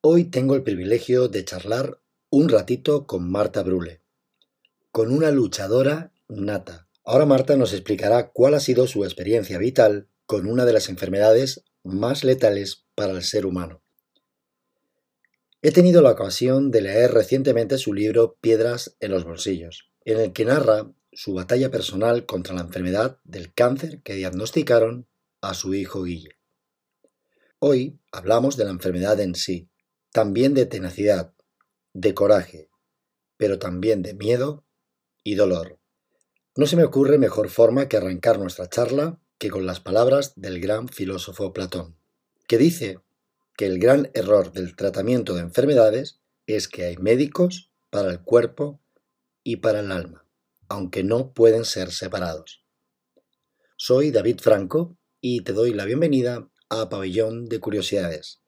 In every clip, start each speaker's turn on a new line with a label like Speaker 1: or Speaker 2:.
Speaker 1: Hoy tengo el privilegio de charlar un ratito con Marta Brule, con una luchadora nata. Ahora Marta nos explicará cuál ha sido su experiencia vital con una de las enfermedades más letales para el ser humano. He tenido la ocasión de leer recientemente su libro Piedras en los bolsillos, en el que narra su batalla personal contra la enfermedad del cáncer que diagnosticaron a su hijo Guille. Hoy hablamos de la enfermedad en sí, también de tenacidad, de coraje, pero también de miedo y dolor. No se me ocurre mejor forma que arrancar nuestra charla que con las palabras del gran filósofo Platón, que dice que el gran error del tratamiento de enfermedades es que hay médicos para el cuerpo y para el alma, aunque no pueden ser separados. Soy David Franco y te doy la bienvenida a Pabellón de Curiosidades.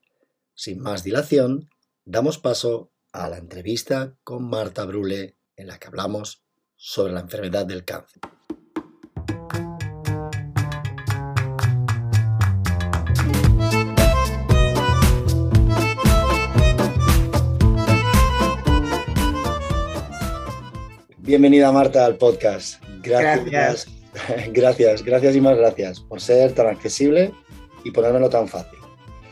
Speaker 1: Sin más dilación, damos paso a la entrevista con Marta Brule en la que hablamos sobre la enfermedad del cáncer. Bienvenida Marta al podcast.
Speaker 2: Gracias.
Speaker 1: Gracias, gracias, y más gracias por ser tan accesible y ponérmelo tan fácil.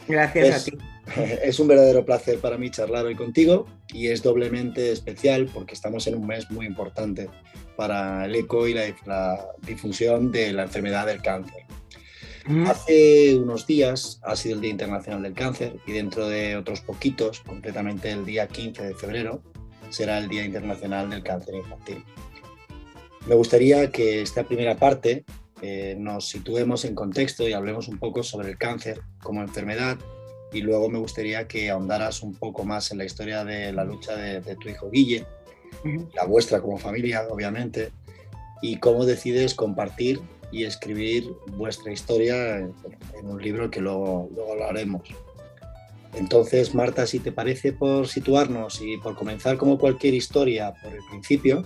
Speaker 2: Gracias a ti.
Speaker 1: Es un verdadero placer para mí charlar hoy contigo y es doblemente especial porque estamos en un mes muy importante para el eco y la, difusión de la enfermedad del cáncer. Hace unos días ha sido el Día Internacional del Cáncer y dentro de otros poquitos, concretamente el día 15 de febrero, será el Día Internacional del Cáncer Infantil. Me gustaría que esta primera parte eh, nos situemos en contexto y hablemos un poco sobre el cáncer como enfermedad y luego me gustaría que ahondaras un poco más en la historia de la lucha de, tu hijo Guille, la vuestra como familia, obviamente, y cómo decides compartir y escribir vuestra historia en, un libro que luego, luego hablaremos. Entonces, Marta, si te parece por situarnos y por comenzar como cualquier historia por el principio,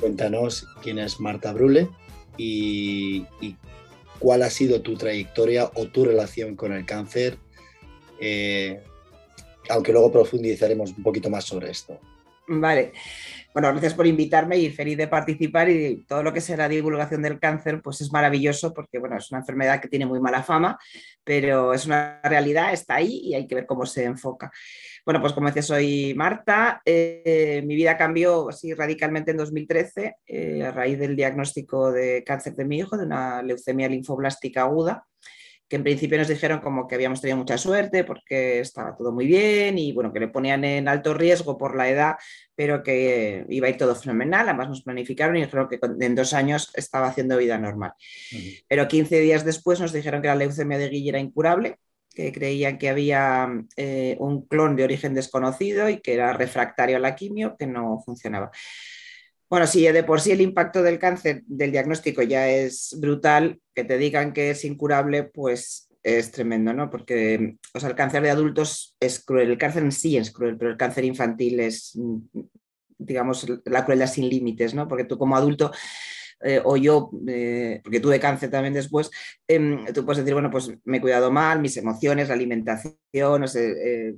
Speaker 1: cuéntanos quién es Marta Brule y, cuál ha sido tu trayectoria o tu relación con el cáncer, eh, aunque luego profundizaremos un poquito más sobre esto.
Speaker 2: Vale. Bueno, gracias por invitarme y feliz de participar y todo lo que sea la divulgación del cáncer, pues es maravilloso porque, bueno, es una enfermedad que tiene muy mala fama, pero es una realidad, está ahí y hay que ver cómo se enfoca. Bueno, pues como decía, soy Marta. Eh, mi vida cambió así radicalmente en 2013 eh, a raíz del diagnóstico de cáncer de mi hijo, de una leucemia linfoblástica aguda que en principio nos dijeron como que habíamos tenido mucha suerte porque estaba todo muy bien y bueno, que le ponían en alto riesgo por la edad, pero que iba a ir todo fenomenal. Además nos planificaron y dijeron que en dos años estaba haciendo vida normal. Pero 15 días después nos dijeron que la leucemia de Guille era incurable, que creían que había eh, un clon de origen desconocido y que era refractario a la quimio, que no funcionaba. Bueno, si de por sí el impacto del cáncer, del diagnóstico ya es brutal, que te digan que es incurable, pues es tremendo, ¿no? Porque o sea, el cáncer de adultos es cruel, el cáncer en sí es cruel, pero el cáncer infantil es, digamos, la crueldad sin límites, ¿no? Porque tú como adulto eh, o yo, eh, porque tuve cáncer también después, em, tú puedes decir, bueno, pues me he cuidado mal, mis emociones, la alimentación, eh,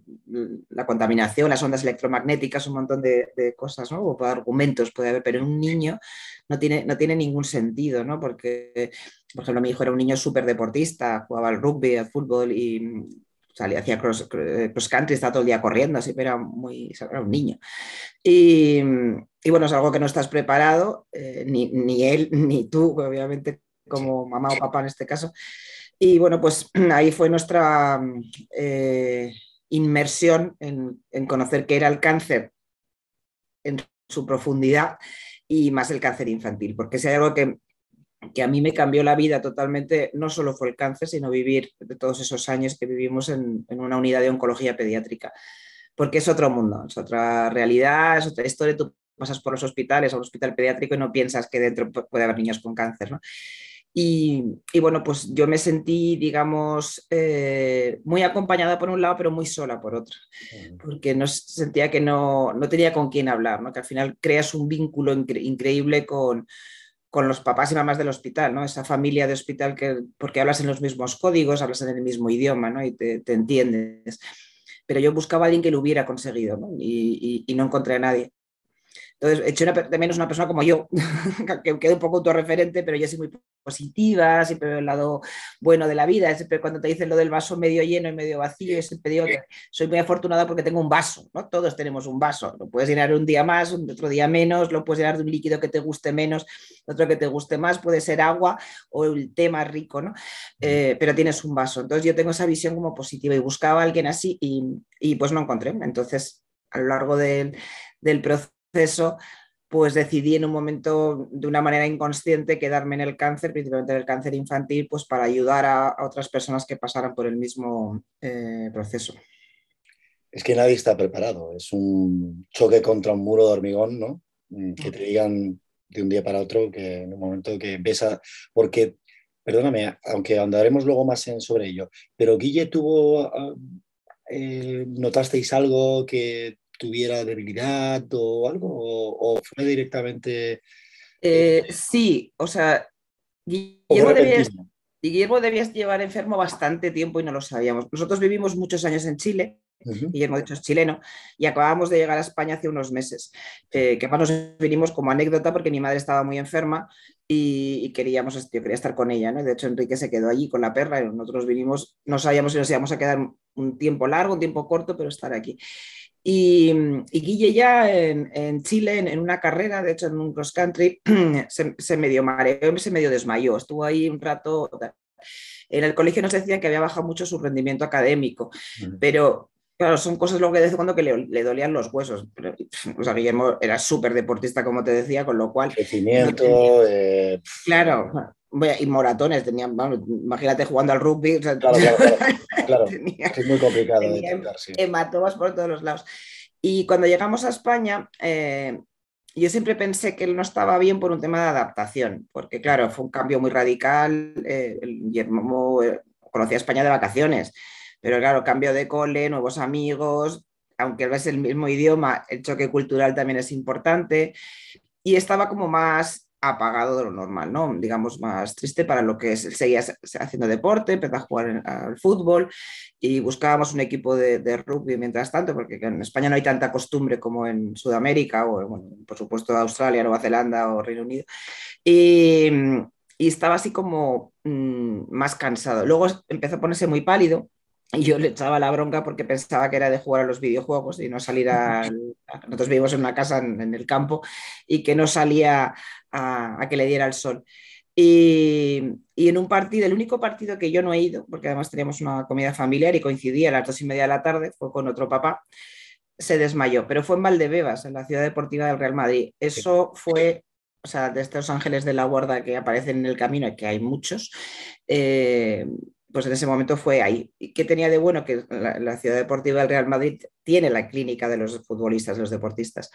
Speaker 2: la contaminación, las ondas electromagnéticas, un montón de, cosas, ¿no? O argumentos puede haber, pero en un niño no tiene, no tiene ningún sentido, ¿no? Porque, por ejemplo, mi hijo era un niño súper deportista, jugaba al rugby, al fútbol y salía, hacía cross, cross, country, estaba todo el día corriendo, así, pero era, muy, era un niño. Y, y, bueno, es algo que no estás preparado, eh, ni, ni, él ni tú, obviamente, como mamá o papá en este caso. Y bueno, pues ahí fue nuestra eh, inmersión en, en conocer qué era el cáncer en su profundidad y más el cáncer infantil, porque si hay algo que que a mí me cambió la vida totalmente, no solo fue el cáncer, sino vivir de todos esos años que vivimos en, una unidad de oncología pediátrica, porque es otro mundo, es otra realidad, es otra historia. Tú pasas por los hospitales, a un hospital pediátrico y no piensas que dentro puede haber niños con cáncer. ¿no? Y, bueno, pues yo me sentí, digamos, eh, muy acompañada por un lado, pero muy sola por otro, porque no sentía que no, no tenía con quién hablar, ¿no? que al final creas un vínculo increíble con, con los papás y mamás del hospital, ¿no? Esa familia de hospital que, porque hablas en los mismos códigos, hablas en el mismo idioma, ¿no? Y te, entiendes. pero yo buscaba a alguien que lo hubiera conseguido y no encontré a nadie. Entonces, eché de menos una persona como yo, que quede un poco autorreferente, pero yo soy muy positiva, siempre veo el lado bueno de la vida, siempre cuando te dicen lo del vaso medio lleno y medio vacío, siempre digo que soy muy afortunada porque tengo un vaso, ¿no? Todos tenemos un vaso, lo puedes llenar un día más, otro día menos, lo puedes llenar de un líquido que te guste menos, otro que te guste más, puede ser agua o el té más rico, ¿no? Eh, pero tienes un vaso. Entonces yo tengo esa visión como positiva y buscaba a alguien así y, y pues no encontré. Entonces, a lo largo del, del proceso, proceso, pues decidí en un momento de una manera inconsciente quedarme en el cáncer, principalmente en el cáncer infantil, pues para ayudar a, otras personas que pasaran por el mismo eh, proceso.
Speaker 1: Es que nadie está preparado, es un choque contra un muro de hormigón, ¿no? Mm, que te digan de un día para otro que en un momento que ves a... Porque, perdóname, aunque andaremos luego más en sobre ello, pero Guille tuvo... Ah, eh, ¿Notasteis algo que tuviera debilidad o algo? ¿O, fue directamente...?
Speaker 2: Eh, sí, o sea, Guillermo debía, llevar enfermo bastante tiempo y no lo sabíamos. Nosotros vivimos muchos años en Chile, Guillermo de hecho es chileno, y acabamos de llegar a España hace unos meses, eh, que además nos vinimos como anécdota porque mi madre estaba muy enferma y, queríamos, yo quería estar con ella, ¿no? De hecho, Enrique se quedó allí con la perra y nosotros vinimos, no sabíamos si nos íbamos a quedar un tiempo largo, un tiempo corto, pero estar aquí. Y, Guille ya en, Chile, en, una carrera, de hecho en un cross country, se, medio mareó, se medio desmayó. Estuvo ahí un rato. En el colegio nos decían que había bajado mucho su rendimiento académico, pero claro, son cosas lo que de cuando que le, dolían los huesos. Pero, o sea, Guillermo era súper deportista, como te decía, con lo cual.
Speaker 1: Crecimiento. Eh,
Speaker 2: claro, y moratones, tenían, imagínate jugando al rugby.
Speaker 1: claro, claro, es muy complicado.
Speaker 2: hematomas por todos los lados. Y cuando llegamos a España, eh, yo siempre pensé que él no estaba bien por un tema de adaptación, porque claro, fue un cambio muy radical. Eh, Guillermo eh, conocía España de vacaciones, pero claro, cambio de cole, nuevos amigos, aunque ves el mismo idioma, el choque cultural también es importante. Y estaba como más apagado de lo normal, ¿no? Digamos, más triste para lo que es, seguía haciendo deporte, empezó a jugar al fútbol y buscábamos un equipo de, rugby mientras tanto, porque en España no hay tanta costumbre como en Sudamérica o, bueno, por supuesto, Australia, Nueva Zelanda o Reino Unido. Y, estaba así como mm, más cansado. Luego empezó a ponerse muy pálido y yo le echaba la bronca porque pensaba que era de jugar a los videojuegos y no salir a... Nosotros vivimos en una casa en, el campo y que no salía a, que le diera el sol. Y, en un partido, el único partido que yo no he ido, porque además teníamos una comida familiar y coincidía a las dos y media de la tarde, fue con otro papá, se desmayó, pero fue en Valdebebas, en la ciudad deportiva del Real Madrid. Eso fue, o sea, de estos ángeles de la guarda que aparecen en el camino, que hay muchos, eh, pues en ese momento fue ahí. ¿Qué tenía de bueno? Que la, ciudad deportiva del Real Madrid tiene la clínica de los futbolistas, de los deportistas.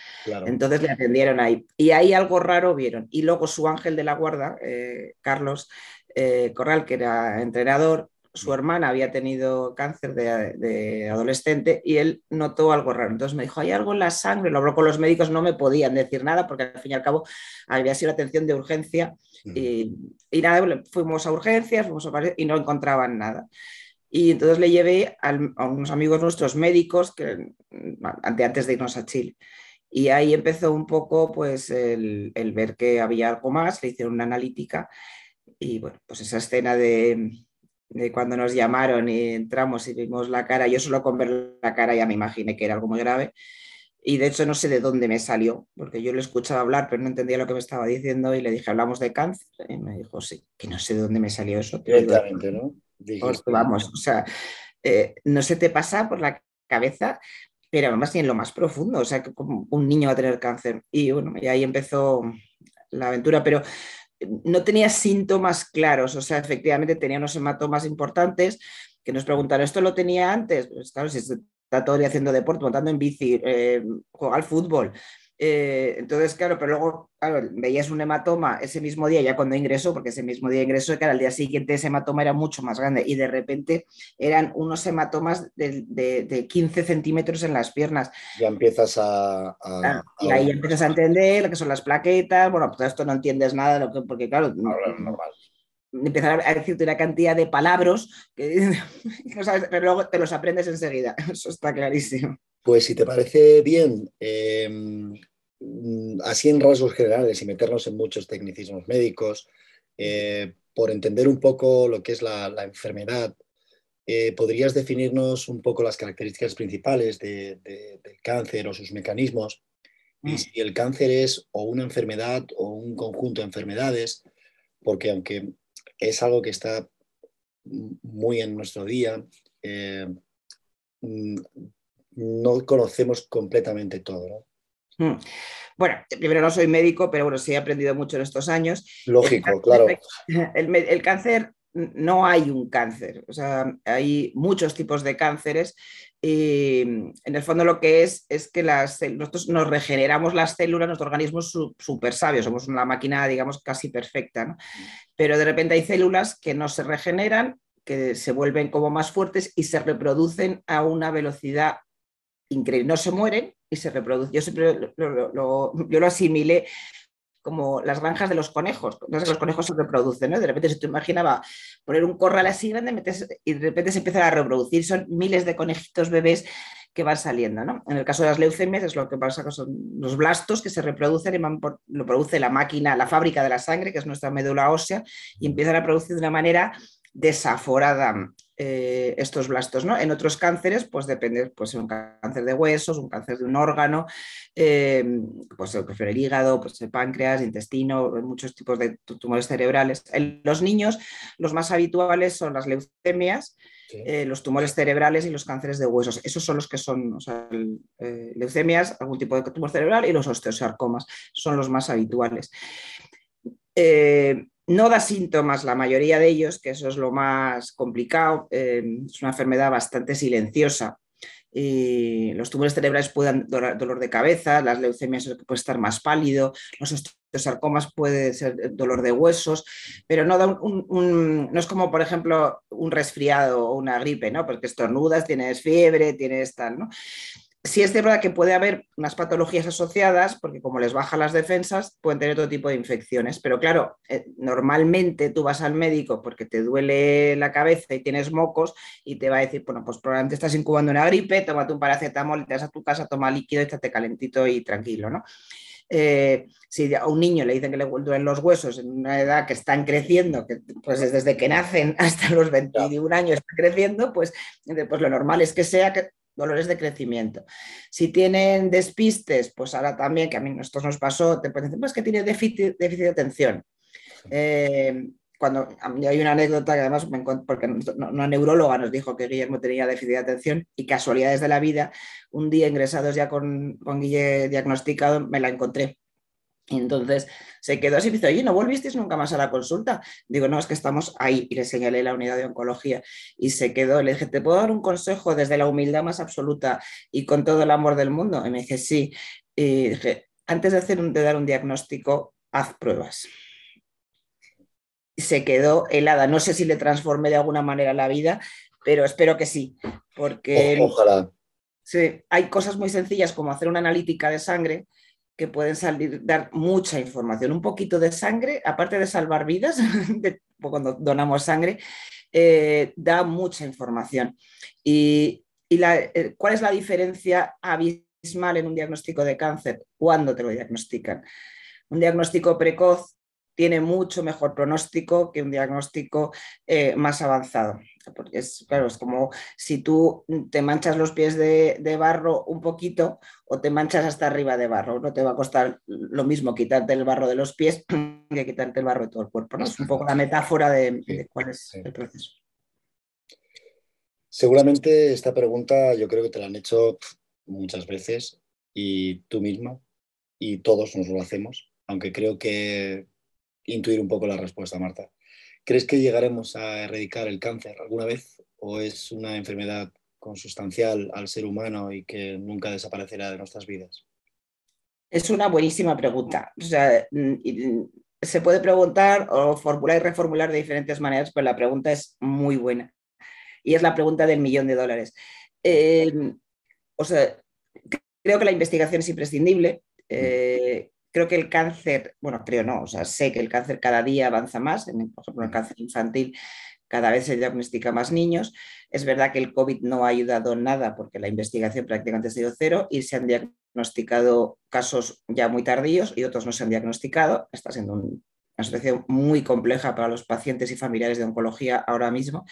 Speaker 2: Entonces le atendieron ahí. Y ahí algo raro vieron. Y luego su ángel de la guarda, eh, Carlos eh, Corral, que era entrenador, su hermana había tenido cáncer de, adolescente y él notó algo raro. Entonces me dijo, hay algo en la sangre, lo habló con los médicos, no me podían decir nada porque al fin y al cabo había sido atención de urgencia y, nada, fuimos a urgencias fuimos y no encontraban nada. Y entonces le llevé a, unos amigos nuestros médicos que, antes de irnos a Chile. Y ahí empezó un poco pues el, el ver que había algo más, le hicieron una analítica y bueno, pues esa escena de, de cuando nos llamaron y entramos y vimos la cara, yo solo con ver la cara ya me imaginé que era algo muy grave. Y de hecho no sé de dónde me salió, porque yo le escuchaba hablar, pero no entendía lo que me estaba diciendo y le dije, hablamos de cáncer. Y me dijo, sí, que no sé de dónde me salió eso.
Speaker 1: Directamente, ¿no?
Speaker 2: Pues, vamos, o sea, eh, no se te pasa por la cabeza, pero además ni en lo más profundo, o sea, que como un niño va a tener cáncer. Y bueno, y ahí empezó la aventura, pero no tenía síntomas claros, o sea, efectivamente tenía unos hematomas importantes que nos preguntaron, ¿esto lo tenía antes? Pues claro, si está todo el día haciendo deporte, montando en bici, eh, juega al fútbol, eh, entonces, claro, pero luego veías un hematoma ese mismo día, ya cuando ingresó, porque ese mismo día ingresó, que al día siguiente ese hematoma era mucho más grande y de repente eran unos hematomas de, 15 centímetros en las piernas.
Speaker 1: Ya empiezas a...
Speaker 2: y ahí empiezas a entender lo que son las plaquetas, bueno, pues todo esto no entiendes nada, lo que, porque claro, no, normal. empezar a decirte una cantidad de palabras que no sabes, pero luego te los aprendes enseguida. Eso está clarísimo.
Speaker 1: Pues si te parece bien, em, así en rasgos generales y meternos en muchos tecnicismos médicos, eh, por entender un poco lo que es la, enfermedad, eh, ¿podrías definirnos un poco las características principales del cáncer o sus mecanismos? Y mm. si el cáncer es o una enfermedad o un conjunto de enfermedades, porque aunque es algo que está muy en nuestro día, eh, mm, no conocemos completamente todo.
Speaker 2: Mm. Bueno, primero no soy médico, pero bueno, sí he aprendido mucho en estos años.
Speaker 1: Lógico, claro.
Speaker 2: El, cáncer, no hay un cáncer, o sea, hay muchos tipos de cánceres y en el fondo lo que es es que las, nosotros nos regeneramos las células, nuestro organismo es súper sabio, somos una máquina, digamos, casi perfecta, ¿no? pero de repente hay células que no se regeneran, que se vuelven como más fuertes y se reproducen a una velocidad increíble. No se mueren y se reproducen. Yo siempre lo, yo lo asimilé como las granjas de los conejos. Los conejos se reproducen, ¿no? De repente, si tú imaginaba poner un corral así grande metes, y de repente se empiezan a reproducir, son miles de conejitos bebés que van saliendo, ¿no? En el caso de las leucemias es lo que pasa, que son los blastos que se reproducen y lo produce la máquina, la fábrica de la sangre, que es nuestra médula ósea, y empiezan a producir de una manera desaforada eh, estos blastos. ¿no? En otros cánceres, pues depende, pues un cáncer de huesos, un cáncer de un órgano, eh, pues el hígado, pues el páncreas, intestino, muchos tipos de tumores cerebrales. En los niños, los más habituales son las leucemias, eh, los tumores cerebrales y los cánceres de huesos. Esos son los que son leucemias, algún tipo de tumor cerebral y los osteosarcomas son los más habituales no da síntomas la mayoría de ellos, que eso es lo más complicado. Eh, es una enfermedad bastante silenciosa. Los tumores cerebrales pueden dar dolor de cabeza, las leucemias puede estar más pálido, los osteosarcomas puede ser dolor de huesos, pero no, da un, no es como, por ejemplo, un resfriado o una gripe, ¿no? Porque estornudas, tienes fiebre, tienes tal, ¿no? Sí es verdad que puede haber unas patologías asociadas, porque como les bajan las defensas, pueden tener todo tipo de infecciones. Pero claro, eh, normalmente tú vas al médico porque te duele la cabeza y tienes mocos y te va a decir, bueno, pues probablemente estás incubando una gripe, tómate un paracetamol, te vas a tu casa, toma líquido y estate calentito y tranquilo, ¿no? Eh, si a un niño le dicen que le duelen los huesos en una edad que están creciendo, que pues desde que nacen hasta los 21 años está creciendo, pues, pues lo normal es que sea que dolores de crecimiento. Si tienen despistes, pues ahora también, que a mí esto nos pasó, te pueden decir, pues que tiene déficit, de atención. Eh, cuando hay una anécdota que además me porque una neuróloga nos dijo que Guillermo tenía déficit de atención y casualidades de la vida, un día ingresados ya con, con Guille diagnosticado, me la encontré entonces se quedó así y dice, oye, ¿no volvisteis nunca más a la consulta? Digo, no, es que estamos ahí y le señalé la unidad de oncología y se quedó. Le dije, ¿te puedo dar un consejo desde la humildad más absoluta y con todo el amor del mundo? Y me dice, sí. Y dije, antes de, hacer de dar un diagnóstico, haz pruebas. Y se quedó helada. No sé si le transformé de alguna manera la vida, pero espero que sí, porque...
Speaker 1: Ojalá.
Speaker 2: Sí, hay cosas muy sencillas como hacer una analítica de sangre que pueden salir, dar mucha información. Un poquito de sangre, aparte de salvar vidas, cuando donamos sangre, eh, da mucha información. Y, eh, cuál es la diferencia abismal en un diagnóstico de cáncer? ¿Cuándo te lo diagnostican? Un diagnóstico precoz tiene mucho mejor pronóstico que un diagnóstico eh, más avanzado. Porque es, claro, es como si tú te manchas los pies de, barro un poquito o te manchas hasta arriba de barro. No te va a costar lo mismo quitarte el barro de los pies que quitarte el barro de todo el cuerpo. ¿no? Es un poco la metáfora de, cuál es el proceso.
Speaker 1: Seguramente esta pregunta yo creo que te la han hecho muchas veces y tú misma y todos nos lo hacemos, aunque creo que intuir un poco la respuesta, Marta. ¿Crees que llegaremos a erradicar el cáncer alguna vez o es una enfermedad consustancial al ser humano y que nunca desaparecerá de nuestras vidas?
Speaker 2: Es una buenísima pregunta. Mm, se puede preguntar o formular y reformular de diferentes maneras, pero la pregunta es muy buena. Y es la pregunta del millón de dólares. Eh, o sea, creo que la investigación es imprescindible. Eh, creo que el cáncer, bueno, creo no, o sea, sé que el cáncer cada día avanza más, por ejemplo, el cáncer infantil cada vez se diagnostica más niños. Es verdad que el COVID no ha ayudado en nada porque la investigación prácticamente ha sido cero y se han diagnosticado casos ya muy tardíos y otros no se han diagnosticado. Está siendo una situación muy compleja para los pacientes y familiares de oncología ahora mismo.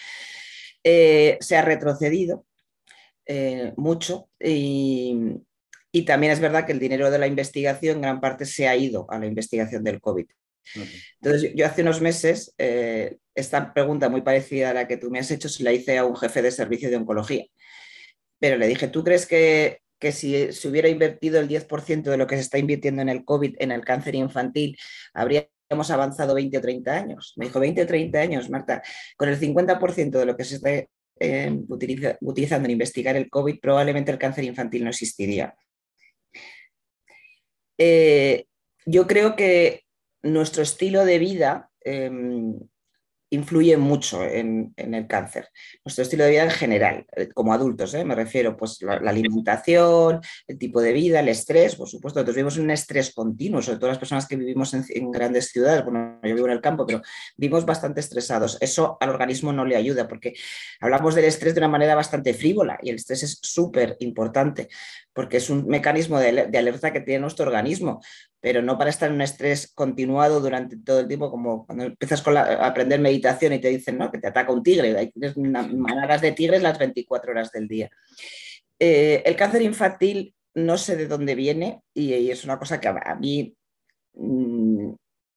Speaker 2: Eh, se ha retrocedido eh, mucho y, y también es verdad que el dinero de la investigación en gran parte se ha ido a la investigación del COVID. Entonces, yo hace unos meses, eh, esta pregunta muy parecida a la que tú me has hecho, se la hice a un jefe de servicio de oncología. Pero le dije, ¿tú crees que, si se hubiera invertido el 10% de lo que se está invirtiendo en el COVID, en el cáncer infantil, habríamos avanzado 20 o 30 años? Me dijo, 20 o 30 años, Marta. Con el 50% de lo que se está eh, utilizando en investigar el COVID, probablemente el cáncer infantil no existiría. Eh, yo creo que nuestro estilo de vida em, influye mucho en, el cáncer. Nuestro estilo de vida en general, eh, como adultos, ¿eh? me refiero, pues la, alimentación, el tipo de vida, el estrés, por supuesto, nosotros vivimos un estrés continuo, sobre todo las personas que vivimos en, grandes ciudades, bueno, yo vivo en el campo, pero vivimos bastante estresados. Eso al organismo no le ayuda porque hablamos del estrés de una manera bastante frívola y el estrés es súper importante porque es un mecanismo de, alerta que tiene nuestro organismo, pero no para estar en un estrés continuado durante todo el tiempo, como cuando empiezas con a aprender meditación y te dicen ¿no? que te ataca un tigre, hay manadas de tigres las 24 horas del día. Eh, el cáncer infantil no sé de dónde viene y, es una cosa que a, mí, mm,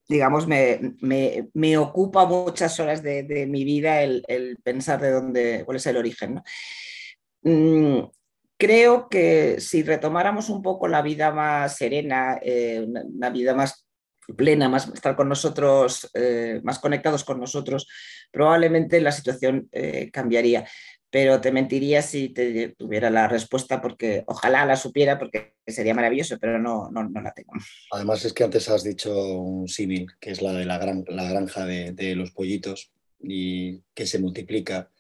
Speaker 2: digamos, me, ocupa muchas horas de, mi vida el, pensar de dónde, cuál es el origen. Mm, creo que si retomáramos un poco la vida más serena, eh, una, vida más plena, más estar con nosotros, eh, más conectados con nosotros, probablemente la situación eh, cambiaría. Pero te mentiría si te tuviera la respuesta, porque ojalá la supiera, porque sería maravilloso, pero no, no, la tengo.
Speaker 1: Además es que antes has dicho un símil, que es la de la, la granja de, de los pollitos y que se multiplica.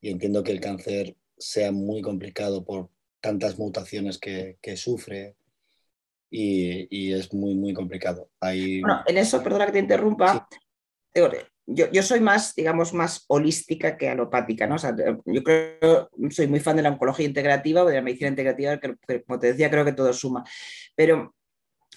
Speaker 1: Y entiendo que el cáncer sea muy complicado por, tantas mutaciones que, sufre y, es muy, muy complicado.
Speaker 2: Bueno, en eso, perdona que te interrumpa, yo, soy más, digamos, más holística que alopática, ¿no? yo creo, soy muy fan de la oncología integrativa o de la medicina integrativa, que, como te decía, creo que todo suma. Pero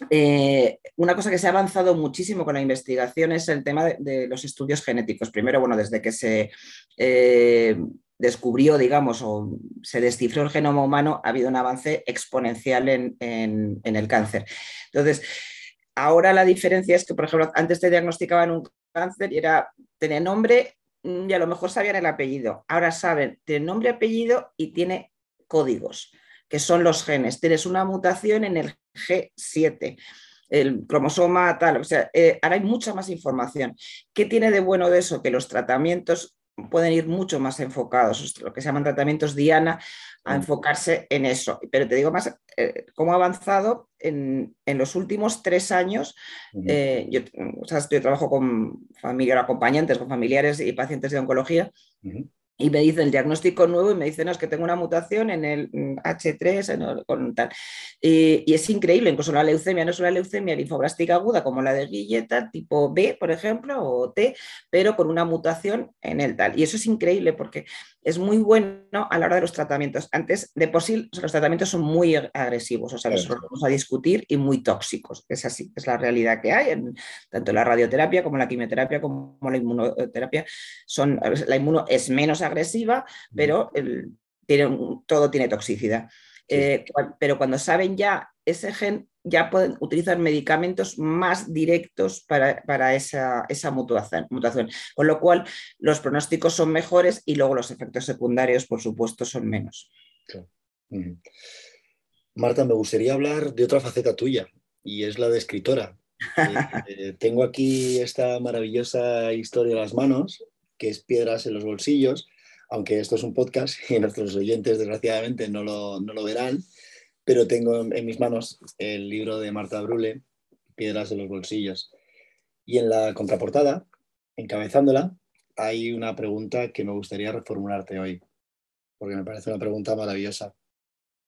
Speaker 2: eh, una cosa que se ha avanzado muchísimo con la investigación es el tema de, los estudios genéticos. Primero, bueno, desde que se eh, descubrió, digamos, o se descifró el genoma humano, ha habido un avance exponencial en, el cáncer. Entonces, ahora la diferencia es que, por ejemplo, antes te diagnosticaban un cáncer y era, tener nombre y a lo mejor sabían el apellido. Ahora saben, tiene nombre, apellido y tiene códigos, que son los genes. Tienes una mutación en el G7 el cromosoma tal, o sea, eh, ahora hay mucha más información. ¿Qué tiene de bueno de eso? Que los tratamientos pueden ir mucho más enfocados, lo que se llaman tratamientos Diana, a enfocarse en eso. Pero te digo más, eh, cómo ha avanzado en, los últimos tres años. Eh, yo, trabajo con familia, acompañantes, con familiares y pacientes de oncología y me dice el diagnóstico nuevo y me dice, no, es que tengo una mutación en el H3, mm, con tal. Y, es increíble, incluso la leucemia no es una leucemia linfoblástica aguda como la de Guilleta, tipo B, por ejemplo, o T, pero con una mutación en el tal. Y eso es increíble porque es muy bueno a la hora de los tratamientos. Antes, de por sí, los tratamientos son muy agresivos, o sea, los vamos a discutir y muy tóxicos. Es así, es la realidad que hay, en, tanto la radioterapia como la quimioterapia como la inmunoterapia. Son, la inmuno es menos agresiva, pero tiene, todo tiene toxicidad. Eh, pero cuando saben ya ese gen, ya pueden utilizar medicamentos más directos para, esa, esa mutación, Con lo cual, los pronósticos son mejores y luego los efectos secundarios, por supuesto, son menos.
Speaker 1: Marta, me gustaría hablar de otra faceta tuya y es la de escritora. Eh, tengo aquí esta maravillosa historia en las manos, que es Piedras en los bolsillos, aunque esto es un podcast y nuestros oyentes desgraciadamente no lo, no lo verán, pero tengo en, mis manos el libro de Marta Brule, Piedras en los bolsillos. Y en la contraportada, encabezándola, hay una pregunta que me gustaría reformularte hoy, porque me parece una pregunta maravillosa.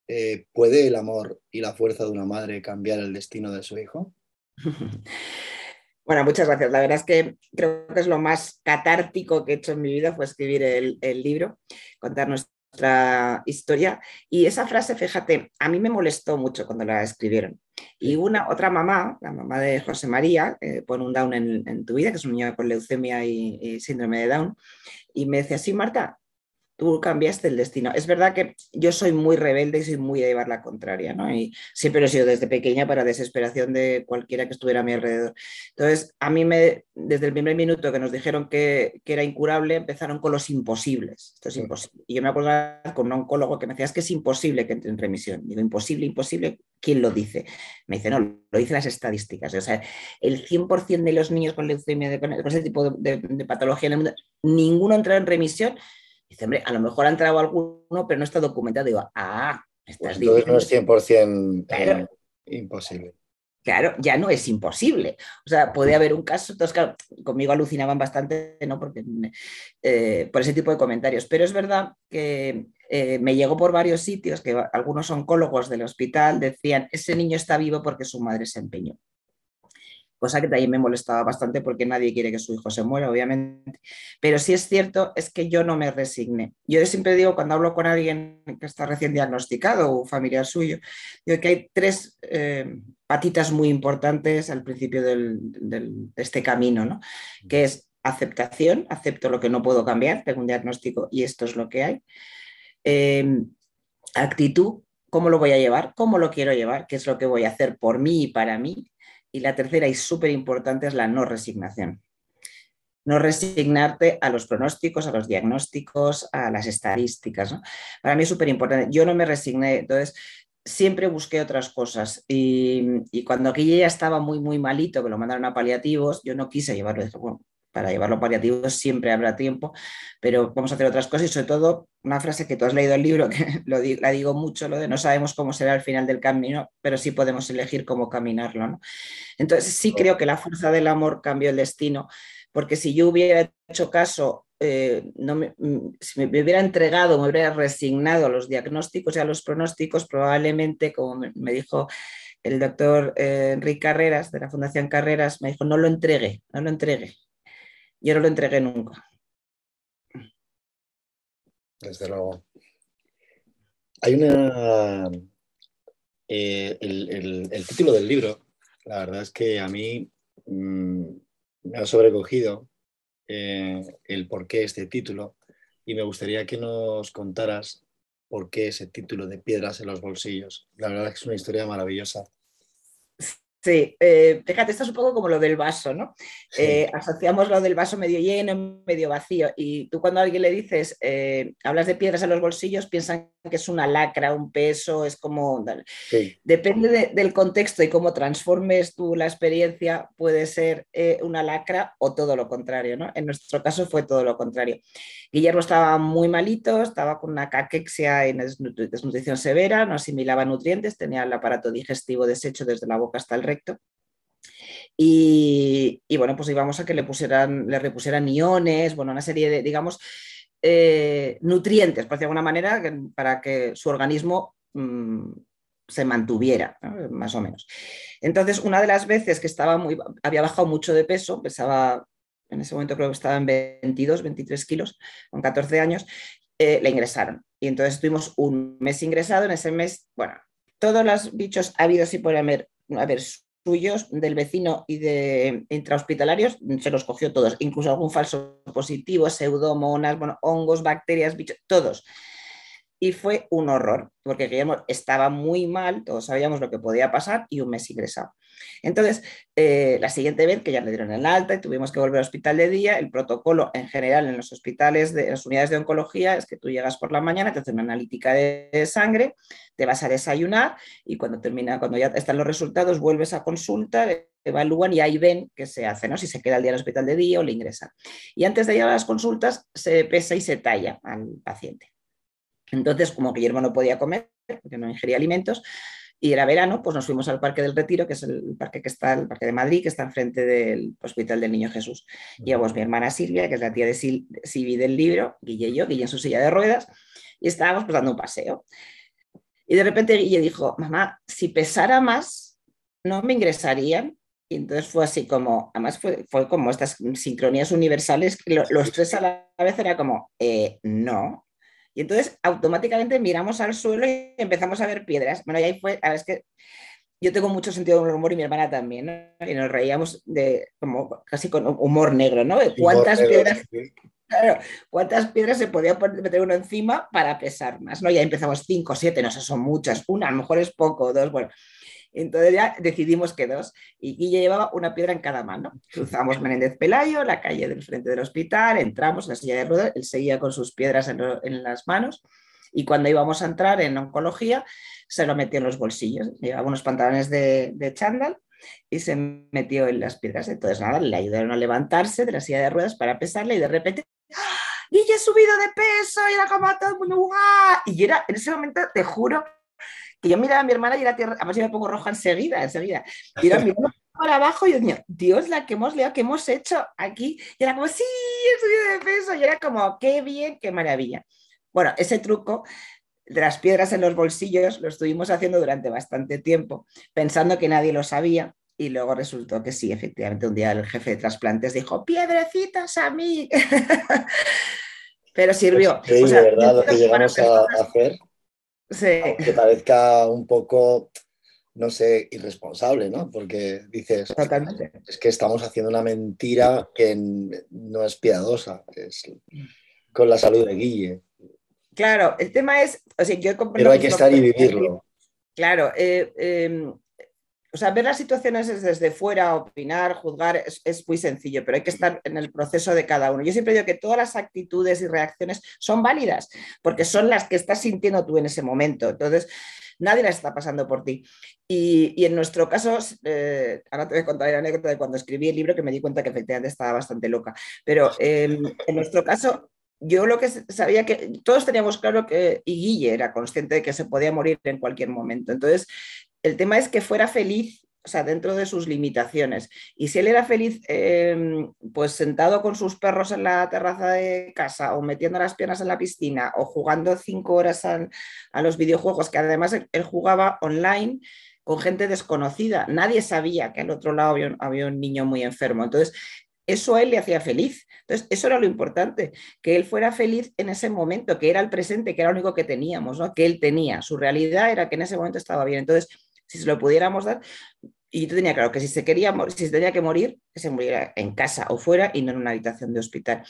Speaker 1: Eh, ¿Puede el amor y la fuerza de una madre cambiar el destino de su hijo?
Speaker 2: Bueno, muchas gracias. La verdad es que creo que es lo más catártico que he hecho en mi vida fue escribir el, libro, contar nuestra historia. Y esa frase, fíjate, a mí me molestó mucho cuando la escribieron. Y una otra mamá, la mamá de José María, eh, pone un Down en, tu vida, que es un niño con leucemia y, y síndrome de Down, y me decía, sí, Marta, tú cambiaste el destino. Es verdad que yo soy muy rebelde y soy muy a llevar la contraria, ¿no? Y siempre lo he sido desde pequeña para desesperación de cualquiera que estuviera a mi alrededor. Entonces, a mí me, desde el primer minuto que nos dijeron que, era incurable, empezaron con los imposibles. Esto es imposible. Y yo me acuerdo con un oncólogo que me decía, es que es imposible que entre en remisión. Digo, imposible, imposible, ¿quién lo dice? Me dice, no, lo dicen las estadísticas. O sea, el 100% de los niños con leucemia, con ese tipo de, de patología en el mundo, ninguno entra en remisión Dice, hombre, a lo mejor ha entrado alguno, pero no está documentado. Digo, ah, estás
Speaker 1: pues diciendo. No es 100% eh, imposible.
Speaker 2: Claro, ya no es imposible. O sea, puede haber un caso, entonces, claro, conmigo alucinaban bastante, ¿no? Porque, eh, por ese tipo de comentarios. Pero es verdad que eh, me llegó por varios sitios que algunos oncólogos del hospital decían, ese niño está vivo porque su madre se empeñó cosa que también me molestaba bastante porque nadie quiere que su hijo se muera, obviamente. Pero sí es cierto, es que yo no me resigné. Yo siempre digo, cuando hablo con alguien que está recién diagnosticado o familiar suyo, digo que hay tres eh, patitas muy importantes al principio de este camino, ¿no? que es aceptación, acepto lo que no puedo cambiar, tengo un diagnóstico y esto es lo que hay. Eh, actitud, ¿cómo lo voy a llevar? ¿Cómo lo quiero llevar? ¿Qué es lo que voy a hacer por mí y para mí? Y la tercera y súper importante es la no resignación. No resignarte a los pronósticos, a los diagnósticos, a las estadísticas. Para mí es súper importante. Yo no me resigné, entonces siempre busqué otras cosas. Y, cuando aquí ya estaba muy, muy malito, que lo mandaron a paliativos, yo no quise llevarlo. bueno, para llevarlo a paliativos siempre habrá tiempo, pero vamos a hacer otras cosas y sobre todo una frase que tú has leído el libro, que lo la digo mucho, lo de no sabemos cómo será el final del camino, pero sí podemos elegir cómo caminarlo. Entonces sí creo que la fuerza del amor cambió el destino, porque si yo hubiera hecho caso, eh, no me, mm, si me, hubiera entregado, me hubiera resignado a los diagnósticos y a los pronósticos, probablemente, como me, dijo el doctor eh, Enrique Carreras de la Fundación Carreras, me dijo, no lo entregue, no lo entregue, yo no lo entregué nunca.
Speaker 1: Desde luego. Hay una... Eh, el, título del libro, la verdad es que a mí mm, me ha sobrecogido eh, el por qué este título y me gustaría que nos contaras por qué ese título de Piedras en los bolsillos. La verdad es que es una historia maravillosa.
Speaker 2: Sí, eh, fíjate, esto es un poco como lo del vaso, ¿no? Eh, asociamos lo del vaso medio lleno, medio vacío. Y tú cuando a alguien le dices, eh, hablas de piedras en los bolsillos, piensan que es una lacra, un peso, es como... Depende del contexto y cómo transformes tú la experiencia, puede ser una lacra o todo lo contrario, ¿no? En nuestro caso fue todo lo contrario. Guillermo estaba muy malito, estaba con una caquexia y desnutrición severa, no asimilaba nutrientes, tenía el aparato digestivo deshecho desde la boca hasta el recto. Y, bueno, pues íbamos a que le pusieran, le repusieran iones, bueno, una serie de, digamos, eh, nutrientes, por de alguna manera, para que su organismo mm, se mantuviera, más o menos. Entonces, una de las veces que estaba muy, había bajado mucho de peso, pesaba, en ese momento creo que estaba en 22, 23 kilos, con 14 años, eh, le ingresaron. Y entonces estuvimos un mes ingresado, en ese mes, bueno, todos los bichos habidos y por haber a ver, suyos, del vecino y de intrahospitalarios, se los cogió todos, incluso algún falso positivo, pseudomonas, bueno, hongos, bacterias, bichos, todos. Y fue un horror, porque Guillermo estaba muy mal, todos sabíamos lo que podía pasar y un mes ingresado. Entonces, eh, la siguiente vez que ya le dieron el alta y tuvimos que volver al hospital de día, el protocolo en general en los hospitales, de, las unidades de oncología, es que tú llegas por la mañana, te hacen una analítica de, sangre, te vas a desayunar y cuando termina, cuando ya están los resultados, vuelves a consulta, evalúan y ahí ven qué se hace, ¿no? Si se queda el día en el hospital de día o le ingresan. Y antes de ir a las consultas, se pesa y se talla al paciente. Entonces, como Guillermo no podía comer, porque no ingería alimentos, y era verano, pues nos fuimos al Parque del Retiro, que es el parque que está, el Parque de Madrid, que está enfrente del Hospital del Niño Jesús. Llevamos mi hermana Silvia, que es la tía de Silvi del libro, Guille y yo, Guille en su silla de ruedas, y estábamos pues, dando un paseo. Y de repente Guille dijo, mamá, si pesara más, no me ingresarían. y entonces fue así como, además fue, fue como estas sincronías universales, que los tres a la vez era como, eh, no. Y entonces automáticamente miramos al suelo y empezamos a ver piedras. Bueno, y ahí fue, a ver, es que yo tengo mucho sentido del humor y mi hermana también, ¿no? Y nos reíamos de como casi con humor negro, ¿no? cuántas piedras, claro, cuántas piedras se podía meter uno encima para pesar más, ¿no? Ya empezamos cinco, siete, no sé, son muchas, una a lo mejor es poco, dos, bueno. Entonces ya decidimos que dos. Y Guille llevaba una piedra en cada mano. Cruzamos Menéndez Pelayo, la calle del frente del hospital, entramos en la silla de ruedas, él seguía con sus piedras en, las manos. Y cuando íbamos a entrar en oncología, se lo metió en los bolsillos. Llevaba unos pantalones de, de chándal y se metió en las piedras. Entonces, nada, le ayudaron a levantarse de la silla de ruedas para pesarle y de repente, ¡Ah! Guille ha subido de peso y era como todo el mundo, Y era, en ese momento, te juro, que yo miraba a mi hermana y era tierra, además yo me pongo roja enseguida, enseguida. Y era mirando para abajo y yo decía, Dios, la que hemos leído, que hemos hecho aquí. Y era como, sí, he subido de peso. Y era como, qué bien, qué maravilla. Bueno, ese truco de las piedras en los bolsillos lo estuvimos haciendo durante bastante tiempo, pensando que nadie lo sabía. Y luego resultó que sí, efectivamente, un día el jefe de trasplantes dijo, piedrecitas a mí. Pero sirvió.
Speaker 1: Sí, de verdad, lo que llegamos a hacer. Sí. Que parezca un poco, no sé, irresponsable, ¿no? Porque dices, Totalmente. es que estamos haciendo una mentira que no es piadosa, es con la salud de Guille.
Speaker 2: Claro, el tema es, o sea, yo
Speaker 1: Pero hay que estar y vivirlo.
Speaker 2: Claro, eh, em, o sea, ver las situaciones desde fuera, opinar, juzgar, es, muy sencillo, pero hay que estar en el proceso de cada uno. Yo siempre digo que todas las actitudes y reacciones son válidas, porque son las que estás sintiendo tú en ese momento. Entonces, nadie las está pasando por ti. Y, en nuestro caso, eh, ahora te voy a contar la anécdota de cuando escribí el libro, que me di cuenta que efectivamente estaba bastante loca, pero em, en nuestro caso, yo lo que sabía que todos teníamos claro que, y Guille era consciente de que se podía morir en cualquier momento. Entonces, el tema es que fuera feliz, o sea, dentro de sus limitaciones. Y si él era feliz, em, pues sentado con sus perros en la terraza de casa, o metiendo las piernas en la piscina, o jugando cinco horas a, los videojuegos, que además él, jugaba online con gente desconocida. Nadie sabía que al otro lado había un niño muy enfermo. Entonces, eso a él le hacía feliz. Entonces, eso era lo importante, que él fuera feliz en ese momento, que era el presente, que era lo único que teníamos, ¿no? que él tenía. Su realidad era que en ese momento estaba bien. Entonces, si se lo pudiéramos dar, y yo tenía claro que si se quería si se tenía que morir, que se muriera en casa o fuera y no en una habitación de hospital.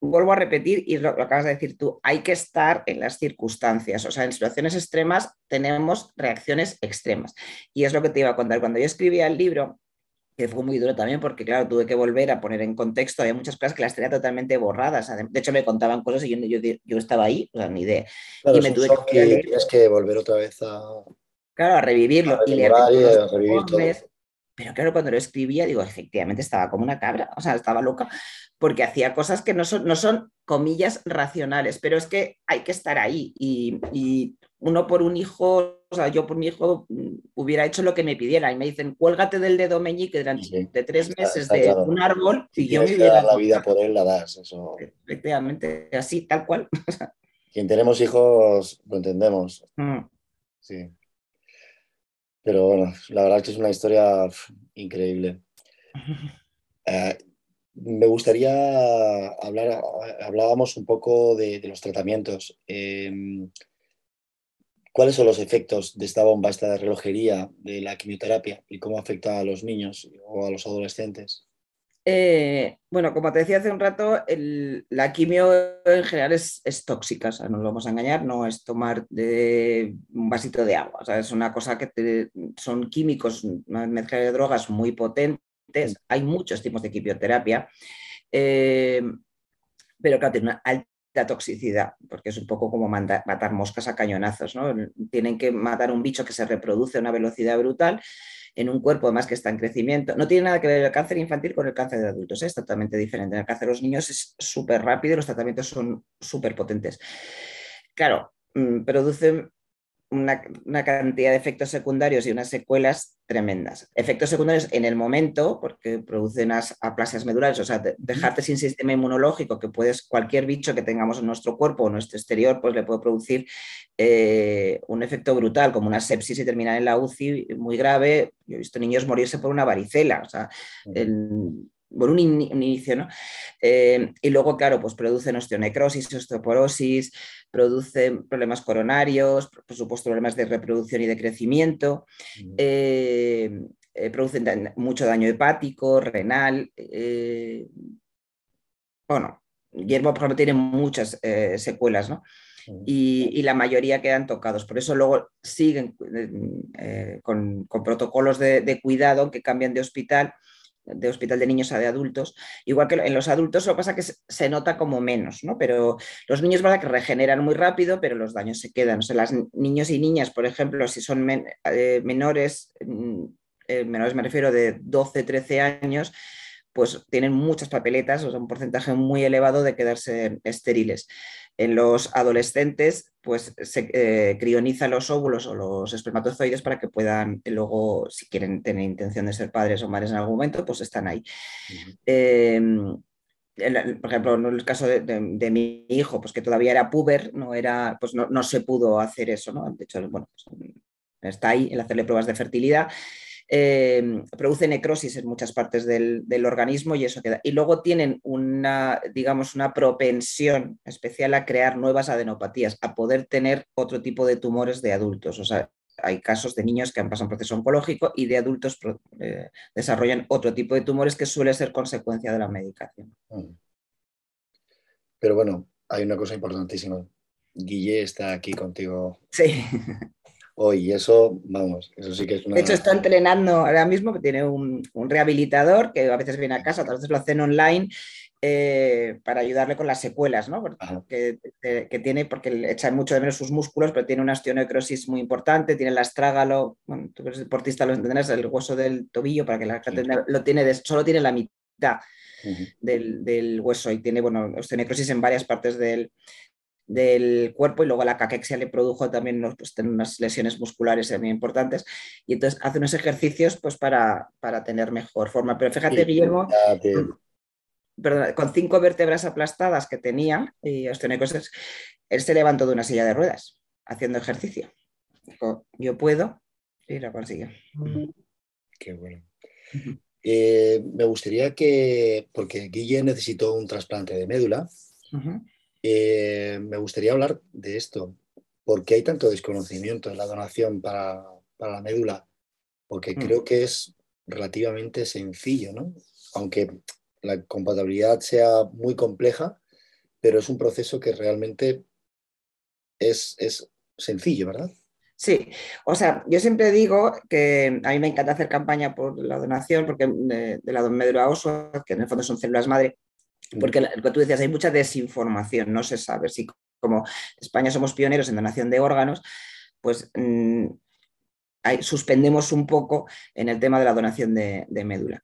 Speaker 2: Vuelvo a repetir, y lo, lo acabas de decir tú, hay que estar en las circunstancias. O sea, en situaciones extremas tenemos reacciones extremas. Y es lo que te iba a contar. Cuando yo escribía el libro, que fue muy duro también porque, claro, tuve que volver a poner en contexto, había muchas cosas que las tenía totalmente borradas, de hecho me contaban cosas y yo, yo, estaba ahí, o sea, ni idea.
Speaker 1: y me tuve que, tienes que volver otra vez a...
Speaker 2: Claro, a revivirlo. y leer Pero claro, cuando lo escribía, digo, efectivamente estaba como una cabra, o sea, estaba loca, porque hacía cosas que no son, no son comillas, racionales, pero es que hay que estar ahí y, y uno por un hijo o sea, yo por mi hijo mm, hubiera hecho lo que me pidiera y me dicen, cuélgate del dedo meñique durante de tres meses de un árbol
Speaker 1: y yo me hubiera... la vida por él la das, eso.
Speaker 2: Efectivamente, así, tal cual.
Speaker 1: Quien tenemos hijos lo entendemos. Mm. Sí. Pero bueno, la verdad es que es una historia increíble. Eh, me gustaría hablar, hablábamos un poco de, los tratamientos. Em, ¿Cuáles son los efectos de esta bomba, esta relojería de la quimioterapia y cómo afecta a los niños o a los adolescentes?
Speaker 2: Eh, bueno, como te decía hace un rato, la quimio en general es, tóxica, no lo vamos a engañar, no es tomar un vasito de agua, es una cosa que son químicos, una mezcla de drogas muy potentes, hay muchos tipos de quimioterapia, eh, pero claro, tiene una alta la toxicidad, porque es un poco como matar moscas a cañonazos, ¿no? Tienen que matar un bicho que se reproduce a una velocidad brutal en un cuerpo además que está en crecimiento. No tiene nada que ver el cáncer infantil con el cáncer de adultos, ¿eh? es totalmente diferente. En el cáncer de los niños es súper rápido, los tratamientos son súper potentes. Claro, mm, producen una, cantidad de efectos secundarios y unas secuelas tremendas. Efectos secundarios en el momento, porque producen unas aplasias medulares, o sea, dejarte sin sistema inmunológico, que puedes, cualquier bicho que tengamos en nuestro cuerpo o nuestro exterior, pues le puede producir eh, un efecto brutal, como una sepsis y terminar en la UCI muy grave. Yo he visto niños morirse por una varicela, o sea, por un, inicio, ¿no? Eh, y luego, claro, pues producen osteonecrosis, osteoporosis, producen problemas coronarios, por supuesto problemas de reproducción y de crecimiento, eh, eh, producen mucho daño hepático, renal. bueno, Guillermo, por ejemplo, tiene muchas secuelas, ¿no? Y, la mayoría quedan tocados. Por eso luego siguen con, protocolos de, de, cuidado que cambian de hospital de hospital de niños a de adultos, igual que en los adultos lo que pasa que se nota como menos, ¿no? Pero los niños, ¿verdad? Que regeneran muy rápido, pero los daños se quedan. O las niños y niñas, por ejemplo, si son eh, menores, mm, eh, menores me refiero de 12, 13 años, pues tienen muchas papeletas, o sea, un porcentaje muy elevado de quedarse estériles. En los adolescentes, pues se eh, crioniza los óvulos o los espermatozoides para que puedan luego, si quieren tener intención de ser padres o madres en algún momento, pues están ahí. Em, por ejemplo, en el caso de, mi hijo, pues que todavía era puber, no, era, pues no, se pudo hacer eso, ¿no? De hecho, bueno, pues, está ahí el hacerle pruebas de fertilidad eh, produce necrosis en muchas partes del, organismo y eso queda. Y luego tienen una, digamos, una propensión especial a crear nuevas adenopatías, a poder tener otro tipo de tumores de adultos. O sea, hay casos de niños que han pasado un proceso oncológico y de adultos eh, desarrollan otro tipo de tumores que suele ser consecuencia de la medicación. Mm.
Speaker 1: Pero bueno, hay una cosa importantísima. Guille está aquí contigo.
Speaker 2: Sí
Speaker 1: hoy. eso, vamos, eso sí que es una...
Speaker 2: De hecho, está entrenando ahora mismo, que tiene un, rehabilitador que a veces viene a casa, otras veces lo hacen online. Eh, para ayudarle con las secuelas, ¿no? Que, tiene, porque le echan mucho de menos sus músculos, pero tiene una osteonecrosis muy importante, tiene el astrágalo, bueno, tú eres deportista, lo entenderás, el hueso del tobillo, para que la gente lo tiene, solo tiene la mitad del, del, hueso y tiene, bueno, osteonecrosis en varias partes del, del cuerpo y luego la caquexia le produjo también pues, unas lesiones musculares muy importantes y entonces hace unos ejercicios pues para, tener mejor forma. Pero fíjate, Guillermo, con cinco vértebras aplastadas que tenía y osteonecrosis, él se levantó de una silla de ruedas haciendo ejercicio. Dijo, yo puedo y lo consiguió.
Speaker 1: Qué bueno. Eh, me gustaría que, porque Guille necesitó un trasplante de médula, eh, me gustaría hablar de esto. ¿Por qué hay tanto desconocimiento en la donación para, la médula? Porque mm. creo que es relativamente sencillo, ¿no? Aunque la compatibilidad sea muy compleja, pero es un proceso que realmente es, es sencillo, ¿verdad?
Speaker 2: Sí, o sea, yo siempre digo que a mí me encanta hacer campaña por la donación, porque de, la médula ósea, que en el fondo son células madre, porque lo tú decías, hay mucha desinformación, no se sabe. Si como España somos pioneros en donación de órganos, pues mm, suspendemos un poco en el tema de la donación de, médula.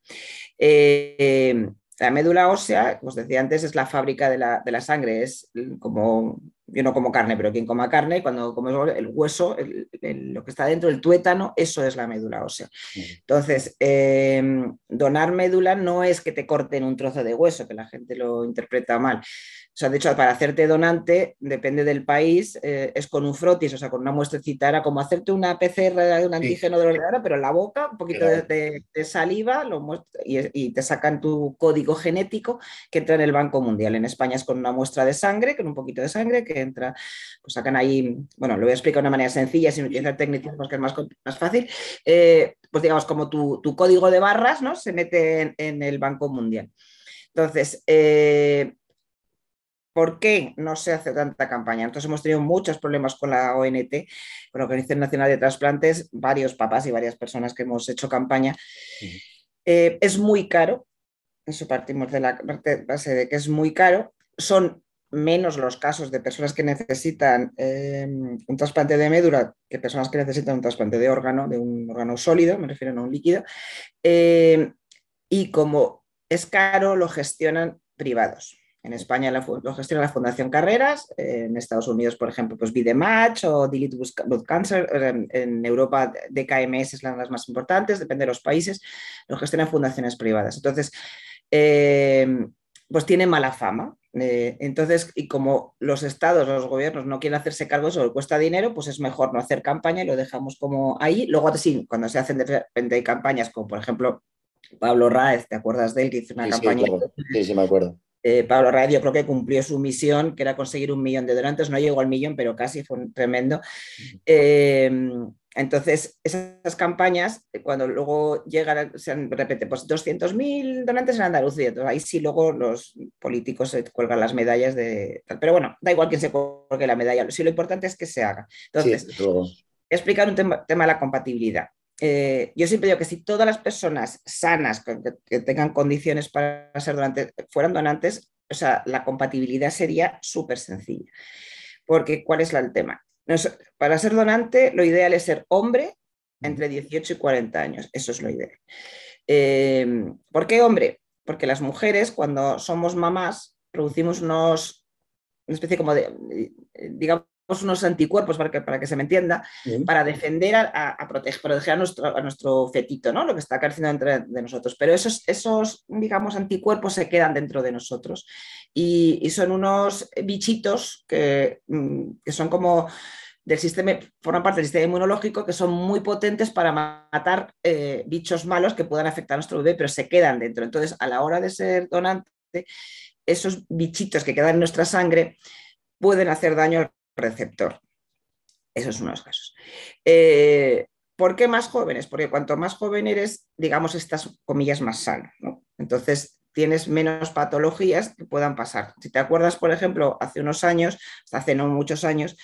Speaker 2: Eh, la médula ósea, como os decía antes, es la fábrica de la, de la sangre, es como yo no como carne, pero quien coma carne, cuando comes el hueso, lo que está dentro, el tuétano, eso es la médula ósea. Entonces, em, donar médula no es que te corten un trozo de hueso, que la gente lo interpreta mal. O sea, de hecho, para hacerte donante, depende del país, eh, es con un frotis, o sea, con una muestrecita, era como hacerte una PCR de un antígeno de ordenador, pero en la boca, un poquito de, saliva, lo y, y, te sacan tu código genético que entra en el Banco Mundial. En España es con una muestra de sangre, con un poquito de sangre, que entra, pues sacan ahí, bueno, lo voy a explicar de una manera sencilla, sin utilizar técnicas, porque es más, más fácil. Eh, pues digamos, como tu, código de barras, ¿no? Se mete en, el Banco Mundial. Entonces, eh, ¿Por qué no se hace tanta campaña? Entonces hemos tenido muchos problemas con la ONT, con la Organización Nacional de Trasplantes, varios papás y varias personas que hemos hecho campaña. Eh, es muy caro, eso partimos de la base de que es muy caro. Son menos los casos de personas que necesitan em, un trasplante de médula que personas que necesitan un trasplante de órgano, de un órgano sólido, me refiero a un líquido. Em, y como es caro, lo gestionan privados. En España lo gestiona la Fundación Carreras, en Estados Unidos, por ejemplo, pues Match o Delete Blood Cancer, en, Europa DKMS es las más importantes, depende de los países, lo gestionan fundaciones privadas. Entonces, eh, pues tiene mala fama. Eh, entonces, y como los estados, los gobiernos no quieren hacerse cargo de eso, cuesta dinero, pues es mejor no hacer campaña y lo dejamos como ahí. Luego, sí, cuando se hacen de repente campañas, como por ejemplo Pablo Raez, ¿te acuerdas de él que hizo una campaña?
Speaker 1: Sí, sí, me acuerdo.
Speaker 2: Eh, Pablo Raez yo creo que cumplió su misión, que era conseguir un millón de donantes, no llegó al millón, pero casi fue tremendo. Eh, entonces, esas campañas, cuando luego llegan, se repite, pues 200.000 donantes en Andalucía, entonces ahí sí luego los políticos se cuelgan las medallas de... Pero bueno, da igual quién se cuelgue la medalla, sí lo importante es que se haga. Entonces, explicar un tema, tema de la compatibilidad. Eh, yo siempre digo que si todas las personas sanas que, tengan condiciones para ser donantes fueran donantes, o sea, la compatibilidad sería súper sencilla. Porque, ¿cuál es el tema? Para ser donante, lo ideal es ser hombre entre 18 y 40 años. Eso es lo ideal. Eh, ¿Por qué hombre? Porque las mujeres, cuando somos mamás, producimos unos, una especie como de, digamos, unos anticuerpos, para que, para que se me entienda, para defender, a, proteger, proteger a, nuestro, a nuestro fetito, ¿no? lo que está creciendo entre de nosotros. Pero esos, esos, digamos, anticuerpos se quedan dentro de nosotros y, son unos bichitos que, mm, que, son como del sistema, forman parte del sistema inmunológico que son muy potentes para matar eh, bichos malos que puedan afectar a nuestro bebé, pero se quedan dentro. Entonces, a la hora de ser donante, esos bichitos que quedan en nuestra sangre pueden hacer daño al receptor. Esos son los casos. Eh, ¿Por qué más jóvenes? Porque cuanto más joven eres, digamos, estas comillas más sano. Entonces, tienes menos patologías que puedan pasar. Si te acuerdas, por ejemplo, hace unos años, hasta hace no muchos años,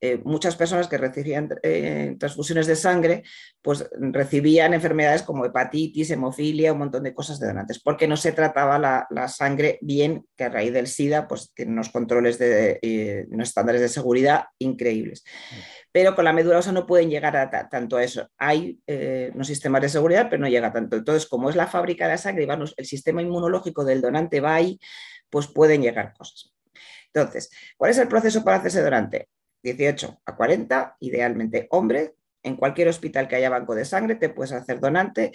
Speaker 2: eh, muchas personas que recibían eh, transfusiones de sangre, pues recibían enfermedades como hepatitis, hemofilia, un montón de cosas de donantes, porque no se trataba la, sangre bien, que a raíz del SIDA, pues tiene unos controles de eh, unos estándares de seguridad increíbles. Pero con la médula ósea no pueden llegar a tanto a eso. Hay unos sistemas de seguridad, pero no llega tanto. Entonces, como es la fábrica de la sangre y el sistema inmunológico del donante va ahí, pues pueden llegar cosas. Entonces, ¿cuál es el proceso para hacerse donante? 18 a 40, idealmente hombre. En cualquier hospital que haya banco de sangre te puedes hacer donante,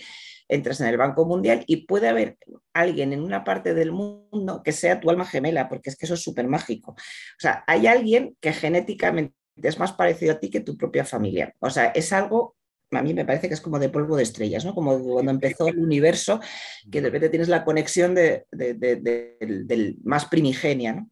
Speaker 2: entras en el Banco Mundial y puede haber alguien en una parte del mundo que sea tu alma gemela, porque es que eso es súper mágico. O sea, hay alguien que genéticamente es más parecido a ti que tu propia familia. O sea, es algo a mí me parece que es como de polvo de estrellas, ¿no? Como cuando empezó el universo, que de repente tienes la conexión de, del, más primigenia, ¿no?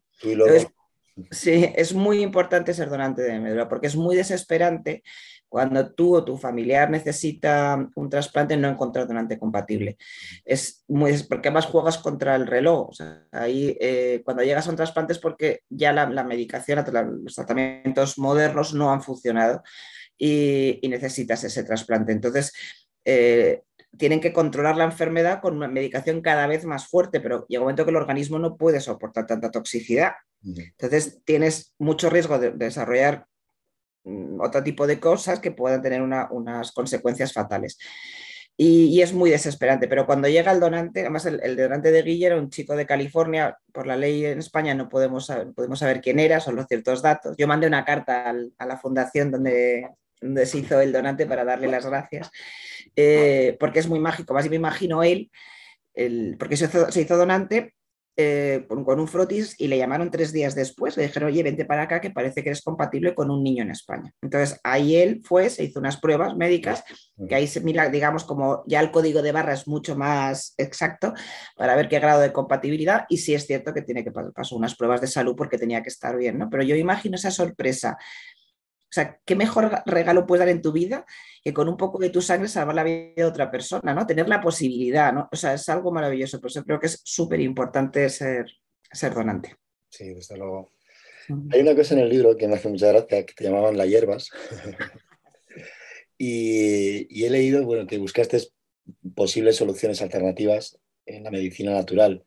Speaker 2: Sí, es muy importante ser donante de médula porque es muy desesperante cuando tú o tu familiar necesita un trasplante no encontrar donante compatible. Es muy porque además juegas contra el reloj. ahí eh, cuando llegas a un trasplante es porque ya la, medicación, los tratamientos modernos no han funcionado y, necesitas ese trasplante. Entonces, eh, tienen que controlar la enfermedad con una medicación cada vez más fuerte, pero llega un momento que el organismo no puede soportar tanta toxicidad. Entonces tienes mucho riesgo de, desarrollar mm, otro tipo de cosas que puedan tener unas consecuencias fatales. Y, es muy desesperante, pero cuando llega el donante, además el, donante de Guille era un chico de California, por la ley en España no podemos saber, podemos saber quién era, son los ciertos datos. Yo mandé una carta a la fundación donde, donde se hizo el donante para darle las gracias eh, porque es muy mágico. Más me imagino él, porque se hizo, donante eh, con, un frotis y le llamaron tres días después, le dijeron, oye, vente para acá que parece que eres compatible con un niño en España. Entonces ahí él fue, se hizo unas pruebas médicas, que ahí se mira, digamos, como ya el código de barra es mucho más exacto para ver qué grado de compatibilidad y sí es cierto que tiene que pasar unas pruebas de salud porque tenía que estar bien, ¿no? Pero yo imagino esa sorpresa o sea, ¿qué mejor regalo puedes dar en tu vida que con un poco de tu sangre salvar la vida de otra persona, ¿no? Tener la posibilidad, ¿no? O sea, es algo maravilloso. Por eso creo que es súper importante ser, ser donante.
Speaker 1: Sí, desde luego. Hay una cosa en el libro que me hace mucha gracia, que te llamaban las hierbas. y, he leído, bueno, que buscaste posibles soluciones alternativas en la medicina natural.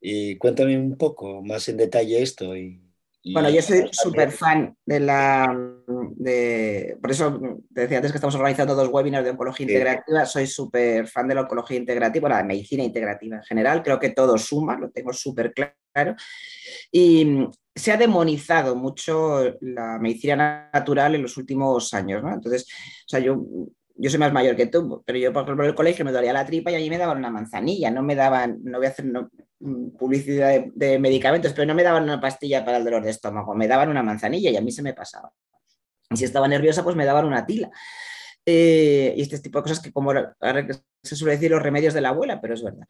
Speaker 1: Y cuéntame un poco más en detalle esto y,
Speaker 2: Bueno, yo soy súper fan de la. De, por eso te decía antes que estamos organizando dos webinars de oncología integrativa. Soy súper fan de la oncología integrativa, la de medicina integrativa en general. Creo que todo suma, lo tengo súper claro. Y se ha demonizado mucho la medicina natural en los últimos años. ¿no? Entonces, o sea, yo yo soy más mayor que tú, pero yo, por ejemplo, en el colegio me dolía la tripa y allí me daban una manzanilla, no me daban, no voy a hacer publicidad de, medicamentos, pero no me daban una pastilla para el dolor de estómago, me daban una manzanilla y a mí se me pasaba. Y si estaba nerviosa, pues me daban una tila. Eh, y este tipo de cosas que como ahora se suele decir los remedios de la abuela, pero es verdad.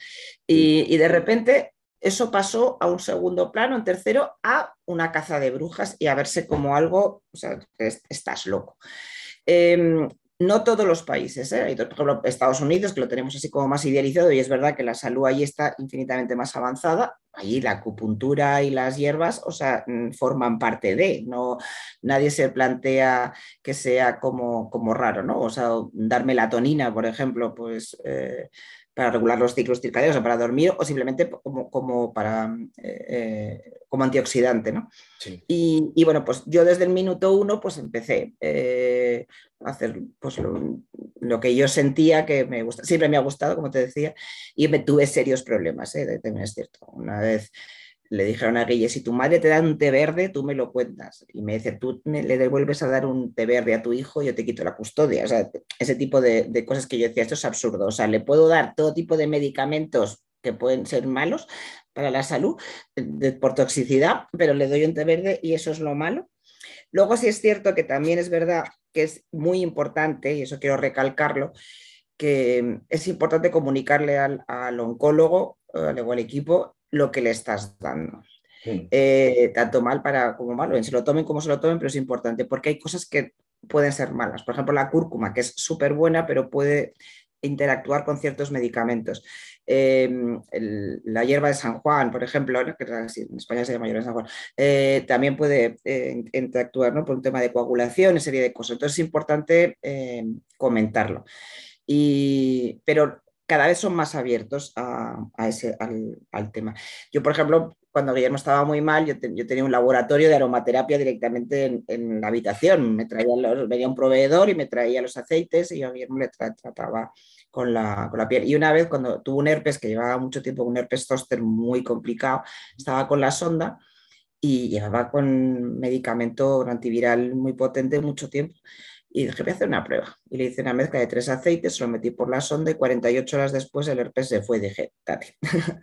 Speaker 2: Y, y de repente eso pasó a un segundo plano, en tercero, a una caza de brujas y a verse como algo, o sea, estás loco. Eh, no todos los países, ¿eh? por ejemplo Estados Unidos, que lo tenemos así como más idealizado, y es verdad que la salud ahí está infinitamente más avanzada. Allí la acupuntura y las hierbas, o sea, mm, forman parte de, no, nadie se plantea que sea como, como raro, ¿no? O sea, dar melatonina, por ejemplo, pues eh, para regular los ciclos circadianos o para dormir o simplemente como, como para, eh, eh, como antioxidante. ¿no? Y, bueno, pues yo desde el minuto uno pues empecé eh, a hacer pues, lo, que yo sentía que me gusta, siempre me ha gustado, como te decía, y me tuve serios problemas, ¿eh? es cierto. Una vez le dijeron a Guille, si tu madre te da un té verde, tú me lo cuentas. Y me dice, tú le devuelves a dar un té verde a tu hijo, yo te quito la custodia. O sea, ese tipo de, cosas que yo decía, esto es absurdo. O sea, le puedo dar todo tipo de medicamentos que pueden ser malos para la salud por toxicidad, pero le doy un té verde y eso es lo malo. Luego sí es cierto que también es verdad que es muy importante, y eso quiero recalcarlo, que es importante comunicarle al, al oncólogo, al equipo, lo que le estás dando. Eh, tanto mal para como malo, se lo tomen como se lo tomen, pero es importante porque hay cosas que pueden ser malas. Por ejemplo, la cúrcuma, que es súper buena, pero puede interactuar con ciertos medicamentos. Em, la hierba de San Juan, por ejemplo, que en España se llama hierba de San Juan, eh, también puede eh, interactuar ¿no? por un tema de coagulación, una serie de cosas. Entonces es importante comentarlo. Y, pero cada vez son más abiertos a, ese, al, tema. Yo, por ejemplo, cuando Guillermo estaba muy mal, yo, tenía un laboratorio de aromaterapia directamente en, la habitación. Me traía venía un proveedor y me traía los aceites y yo a Guillermo le trataba con la, con la, piel. Y una vez, cuando tuvo un herpes, que llevaba mucho tiempo, un herpes zóster muy complicado, estaba con la sonda y llevaba con medicamento antiviral muy potente mucho tiempo. Y dije, voy a hacer una prueba. Y le hice una mezcla de tres aceites, se lo metí por la sonda y 48 horas después el herpes se fue. dije, date.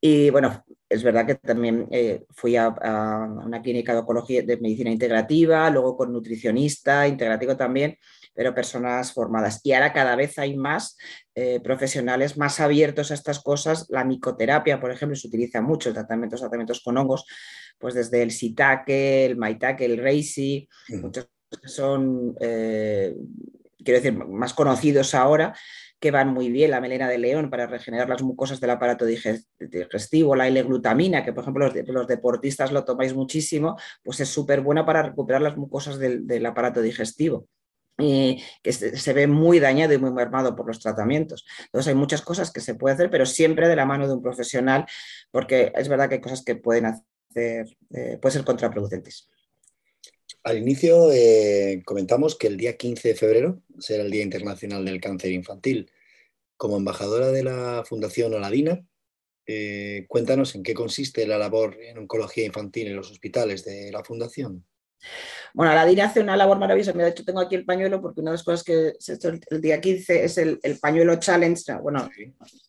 Speaker 2: y bueno, es verdad que también eh, fui a, una clínica de oncología de medicina integrativa, luego con nutricionista, integrativo también, pero personas formadas. Y ahora cada vez hay más eh, profesionales más abiertos a estas cosas. La micoterapia, por ejemplo, se utiliza mucho, tratamientos, tratamientos con hongos, pues desde el sitake, el maitake, el reisi, muchos que son, eh, quiero decir, más conocidos ahora, que van muy bien, la melena de león para regenerar las mucosas del aparato digestivo, la L-glutamina, que por ejemplo los, deportistas lo tomáis muchísimo, pues es súper buena para recuperar las mucosas del, aparato digestivo. que se, ve muy dañado y muy mermado por los tratamientos. Entonces hay muchas cosas que se puede hacer, pero siempre de la mano de un profesional, porque es verdad que hay cosas que pueden hacer, eh, pueden ser contraproducentes.
Speaker 1: Al inicio eh, comentamos que el día 15 de febrero será el Día Internacional del Cáncer Infantil. Como embajadora de la Fundación Oladina, eh, cuéntanos en qué consiste la labor en oncología infantil en los hospitales de la Fundación.
Speaker 2: Bueno, Aladina hace una labor maravillosa. De hecho, tengo aquí el pañuelo porque una de las cosas que se ha hecho el, día 15 es el, pañuelo challenge. Bueno,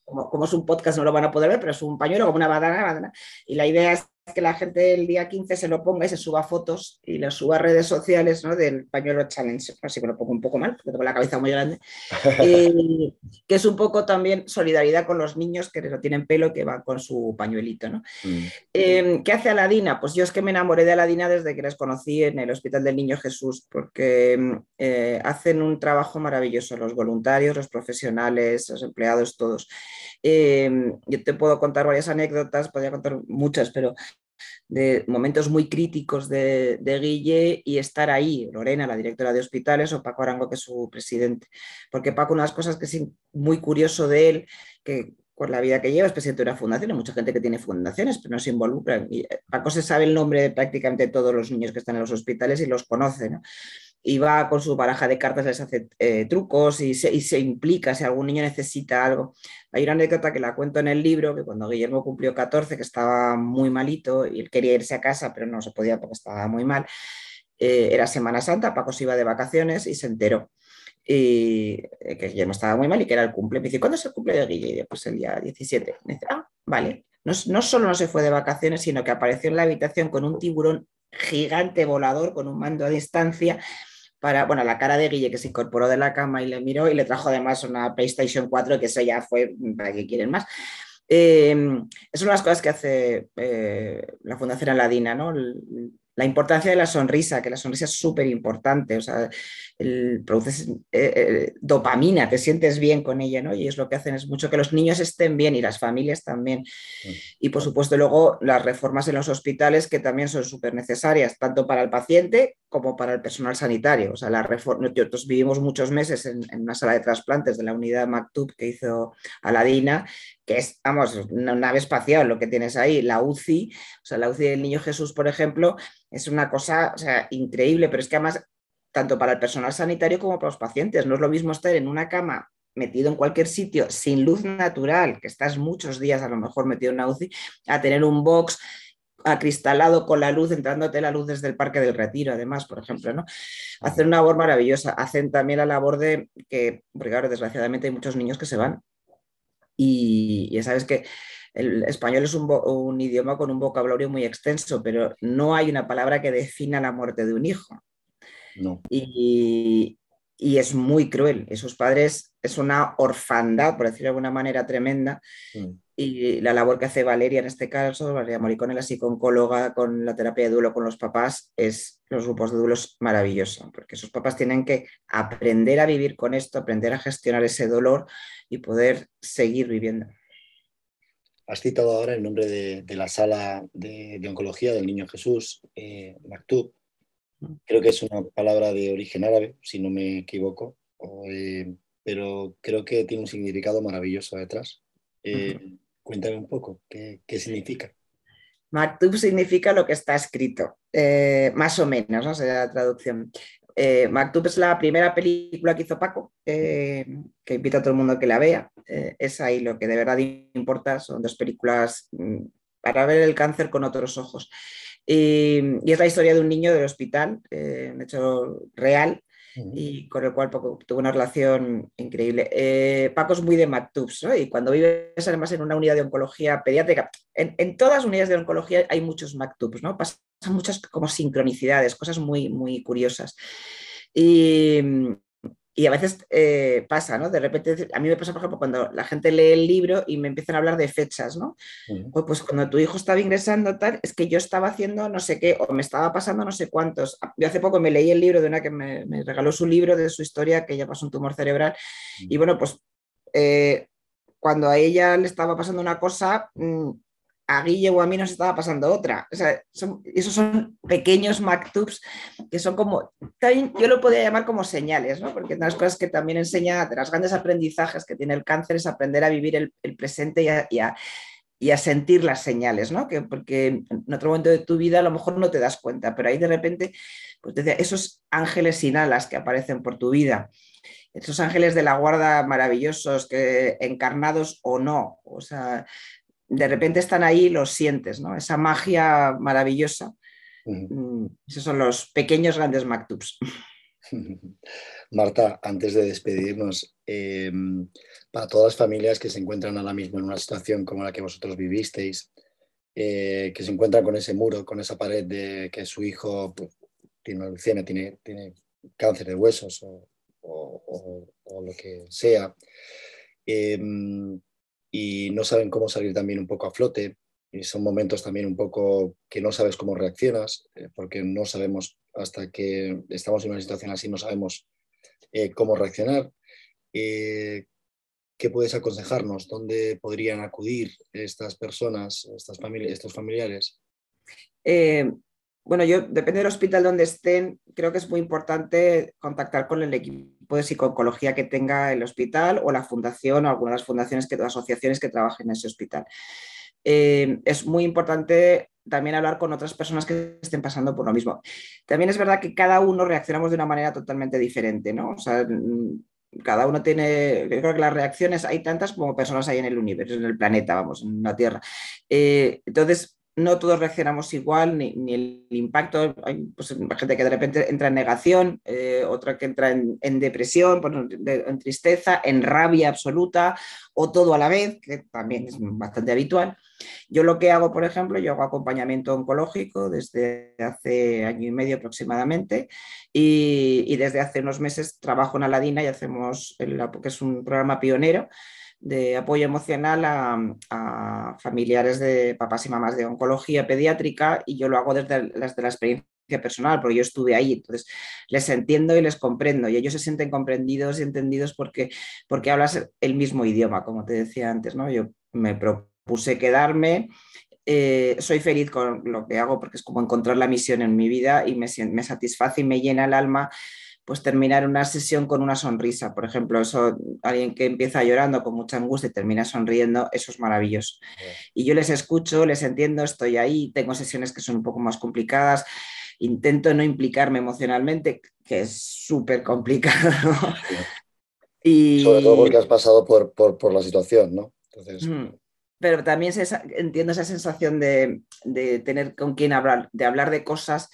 Speaker 2: como, como, es un podcast no lo van a poder ver, pero es un pañuelo como una badana. Y la idea es que la gente el día 15 se lo ponga y se suba fotos y lo suba a redes sociales ¿no? del pañuelo challenge, así que lo pongo un poco mal, porque tengo la cabeza muy grande, que es un poco también solidaridad con los niños que no tienen pelo que van con su pañuelito. ¿no? Mm. Em, ¿Qué hace Aladina? Pues yo es que me enamoré de Aladina desde que les conocí en el Hospital del Niño Jesús, porque em, eh, hacen un trabajo maravilloso los voluntarios, los profesionales, los empleados, todos. Em, yo te puedo contar varias anécdotas, podría contar muchas, pero de momentos muy críticos de, Guille y estar ahí, Lorena, la directora de hospitales, o Paco Arango, que es su presidente. Porque Paco, una de las cosas que es muy curioso de él, que con la vida que lleva, es presidente de una fundación, hay mucha gente que tiene fundaciones, pero no se involucra. Eh, Paco se sabe el nombre de prácticamente todos los niños que están en los hospitales y los conoce, ¿no? Y va con su baraja de cartas, les hace eh, trucos y se, y se, implica si algún niño necesita algo. Hay una anécdota que la cuento en el libro, que cuando Guillermo cumplió 14, que estaba muy malito y él quería irse a casa, pero no se podía porque estaba muy mal, eh, era Semana Santa, Paco se iba de vacaciones y se enteró y eh, que Guillermo estaba muy mal y que era el cumple. Me dice, ¿cuándo es el cumple de Guille? Pues el día 17. Me dice, ah, vale. No, no, solo no se fue de vacaciones, sino que apareció en la habitación con un tiburón gigante volador con un mando a distancia para, bueno, la cara de Guille que se incorporó de la cama y le miró y le trajo además una PlayStation 4, que eso ya fue, ¿para qué quieren más? Eh, es una de las cosas que hace eh, la Fundación Aladina, ¿no? La importancia de la sonrisa, que la sonrisa es súper importante, o sea, el, produces eh, eh, dopamina, te sientes bien con ella, ¿no? Y es lo que hacen, es mucho que los niños estén bien y las familias también. Y por supuesto luego las reformas en los hospitales que también son súper necesarias, tanto para el paciente como para el personal sanitario. O sea, la reforma, nosotros vivimos muchos meses en, una sala de trasplantes de la unidad Mactub que hizo Aladina, que es, vamos, una nave espacial lo que tienes ahí, la UCI, o sea, la UCI del Niño Jesús, por ejemplo, es una cosa o sea, increíble, pero es que además, tanto para el personal sanitario como para los pacientes, no es lo mismo estar en una cama metido en cualquier sitio sin luz natural, que estás muchos días a lo mejor metido en una UCI, a tener un box acristalado con la luz, entrándote la luz desde el Parque del Retiro, además, por ejemplo, ¿no? Hacen una labor maravillosa, hacen también la labor de que, porque claro, desgraciadamente hay muchos niños que se van. Y ya sabes que el español es un, un, idioma con un vocabulario muy extenso, pero no hay una palabra que defina la muerte de un hijo.
Speaker 1: No.
Speaker 2: Y, y, es muy cruel. Esos padres es una orfandad, por decirlo de alguna manera, tremenda. Mm. Y la labor que hace Valeria en este caso, Valeria Moricone, la psicóloga con la terapia de duelo con los papás, es los grupos de duelo es maravilloso, porque esos papás tienen que aprender a vivir con esto, aprender a gestionar ese dolor y poder seguir viviendo.
Speaker 1: Has citado ahora el nombre de, de la sala de, de, oncología del Niño Jesús, eh, Maktub. Creo que es una palabra de origen árabe, si no me equivoco, o, eh, pero creo que tiene un significado maravilloso detrás. Eh, uh -huh. Cuéntame un poco, ¿qué, qué significa?
Speaker 2: Maktub significa lo que está escrito, eh, más o menos, ¿no? Sería la traducción. Eh, Maktub es la primera película que hizo Paco, eh, que invito a todo el mundo a que la vea. Eh, es ahí lo que de verdad importa, son dos películas mm, para ver el cáncer con otros ojos. Y, y es la historia de un niño del hospital, un hecho real, y con el cual Paco tuvo una relación increíble. Eh, Paco es muy de Mactubs, ¿no? y cuando vives además en una unidad de oncología pediátrica, en, todas las unidades de oncología hay muchos Mactubs, ¿no? pasan muchas como sincronicidades, cosas muy, muy curiosas. Y, y a veces eh, pasa, ¿no? De repente, a mí me pasa, por ejemplo, cuando la gente lee el libro y me empiezan a hablar de fechas, ¿no? Uh -huh. Pues cuando tu hijo estaba ingresando, tal, es que yo estaba haciendo no sé qué, o me estaba pasando no sé cuántos. Yo hace poco me leí el libro de una que me, me regaló su libro de su historia, que ella pasó un tumor cerebral, uh -huh. y bueno, pues eh, cuando a ella le estaba pasando una cosa, mmm, a Guille o a mí nos estaba pasando otra. O sea, esos son pequeños mactubs que son como, también, yo lo podría llamar como señales, ¿no? Porque una de las cosas que también enseña, de los grandes aprendizajes que tiene el cáncer es aprender a vivir el, presente y a, y, a, y a, sentir las señales, ¿no? Que, porque en otro momento de tu vida a lo mejor no te das cuenta, pero ahí de repente, pues decía, esos ángeles sin alas que aparecen por tu vida, esos ángeles de la guarda maravillosos, que encarnados o no, o sea, de repente están ahí y los sientes, ¿no? Esa magia maravillosa. Uh -huh. Esos son los pequeños grandes Mactubs.
Speaker 1: Marta, antes de despedirnos, eh, para todas las familias que se encuentran ahora mismo en una situación como la que vosotros vivisteis, eh, que se encuentran con ese muro, con esa pared de que su hijo pues, tiene una leucemia, tiene, tiene cáncer de huesos o, o, o, o lo que sea, eh, y no saben cómo salir también un poco a flote. Y son momentos también un poco que no sabes cómo reaccionas, eh, porque no sabemos hasta que estamos en una situación así, no sabemos eh, cómo reaccionar. Eh, ¿Qué puedes aconsejarnos? ¿Dónde podrían acudir estas personas, estas familias, estos familiares?
Speaker 2: Bueno, yo depende del hospital donde estén, creo que es muy importante contactar con el equipo de psicología que tenga el hospital o la fundación o algunas fundaciones, que, asociaciones que trabajen en ese hospital. Eh, es muy importante también hablar con otras personas que estén pasando por lo mismo. También es verdad que cada uno reaccionamos de una manera totalmente diferente, ¿no? O sea, mm, cada uno tiene, yo creo que las reacciones hay tantas como personas hay en el universo, en el planeta, vamos, en la Tierra. Eh, entonces, no todos reaccionamos igual, ni, el impacto, hay pues, gente que de repente entra en negación, eh, otra que entra en, depresión, en tristeza, en rabia absoluta o todo a la vez, que también es bastante habitual. Yo lo que hago, por ejemplo, yo hago acompañamiento oncológico desde hace año y medio aproximadamente y, desde hace unos meses trabajo en Aladina y hacemos, el, que es un programa pionero de apoyo emocional a, familiares de papás y mamás de oncología pediátrica y yo lo hago desde, la experiencia personal, porque yo estuve ahí, entonces les entiendo y les comprendo y ellos se sienten comprendidos y entendidos porque, porque hablas el mismo idioma, como te decía antes, ¿no? Yo me propuse quedarme, eh, soy feliz con lo que hago porque es como encontrar la misión en mi vida y me, me satisface y me llena el alma pues terminar una sesión con una sonrisa, por ejemplo, eso, alguien que empieza llorando con mucha angustia y termina sonriendo, eso es maravilloso. Y yo les escucho, les entiendo, estoy ahí, tengo sesiones que son un poco más complicadas, intento no implicarme emocionalmente, que es súper complicado.
Speaker 1: Y... Sobre todo porque has pasado por, la situación, ¿no?
Speaker 2: Pero también entiendo esa sensación de, de tener con quien hablar, de hablar de cosas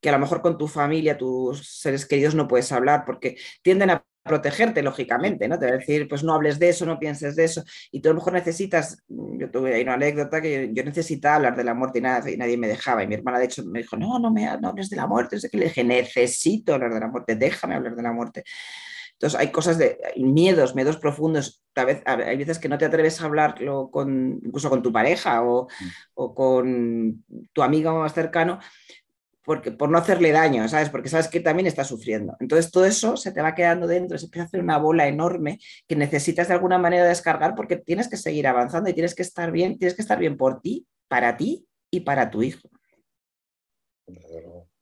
Speaker 2: que a lo mejor con tu familia, tus seres queridos no puedes hablar porque tienden a protegerte, lógicamente, ¿no? Te va a decir, pues no hables de eso, no pienses de eso. Y tú a lo mejor necesitas, yo tuve ahí una anécdota que yo necesitaba hablar de la muerte y, nada, y nadie me dejaba. Y mi hermana, de hecho, me dijo, no, no me hables de la muerte. Entonces que le dije, necesito hablar de la muerte, déjame hablar de la muerte. Entonces hay cosas de miedos, miedos profundos. A veces, hay veces que no te atreves a hablarlo con, incluso con tu pareja o, mm. o con tu amiga más cercano, porque, por no hacerle daño, ¿sabes? Porque sabes que también está sufriendo. Entonces todo eso se te va quedando dentro, se empieza a hacer una bola enorme que necesitas de alguna manera descargar porque tienes que seguir avanzando y tienes que estar bien, tienes que estar bien por ti, para ti y para tu hijo.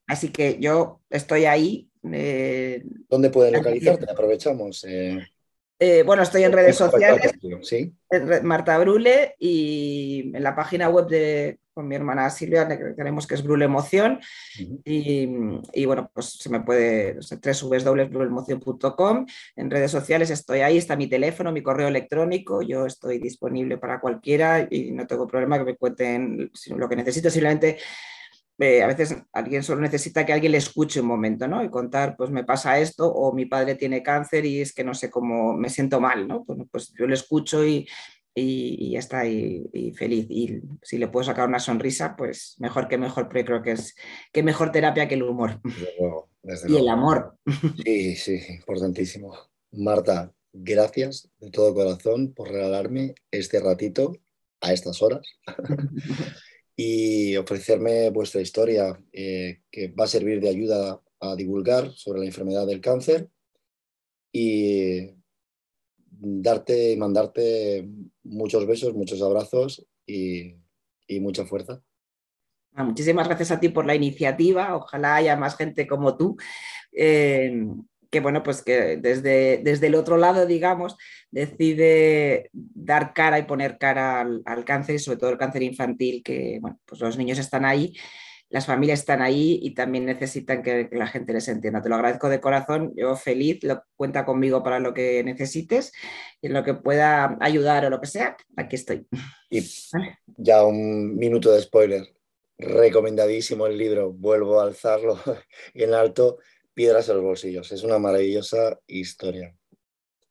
Speaker 2: Así que yo estoy ahí.
Speaker 1: Eh, ¿Dónde pueden localizarte? Aprovechamos. Eh,
Speaker 2: eh, bueno, estoy en redes sociales, ¿Sí? Marta Brule y en la página web de con mi hermana Silvia, tenemos que es Brule Emoción y, bueno, pues se me puede, www.bruleemoción.com, en redes sociales estoy ahí, está mi teléfono, mi correo electrónico, yo estoy disponible para cualquiera y no tengo problema que me cuenten lo que necesito, simplemente a veces alguien solo necesita que alguien le escuche un momento, ¿no? Y contar, pues me pasa esto, o mi padre tiene cáncer y es que no sé cómo me siento mal, ¿no? Pues, pues yo le escucho y, y, ya está, y, feliz. Y si le puedo sacar una sonrisa, pues mejor que mejor, pero creo que es que mejor terapia que el humor. y el amor.
Speaker 1: Sí, sí, importantísimo. Marta, gracias de todo corazón por regalarme este ratito a estas horas. y ofrecerme vuestra historia eh, que va a servir de ayuda a divulgar sobre la enfermedad del cáncer y darte y mandarte muchos besos, muchos abrazos y, mucha fuerza.
Speaker 2: Ah, muchísimas gracias a ti por la iniciativa. Ojalá haya más gente como tú. Eh, que bueno, pues que desde, desde el otro lado, digamos, decide dar cara y poner cara al, cáncer y sobre todo el cáncer infantil, que bueno, pues los niños están ahí, las familias están ahí y también necesitan que, la gente les entienda. Te lo agradezco de corazón, yo feliz, lo, cuenta conmigo para lo que necesites y en lo que pueda ayudar o lo que sea, aquí estoy.
Speaker 1: Y ya un minuto de spoiler. Recomendadísimo el libro, vuelvo a alzarlo en alto piedras en los bolsillos. Es una maravillosa historia.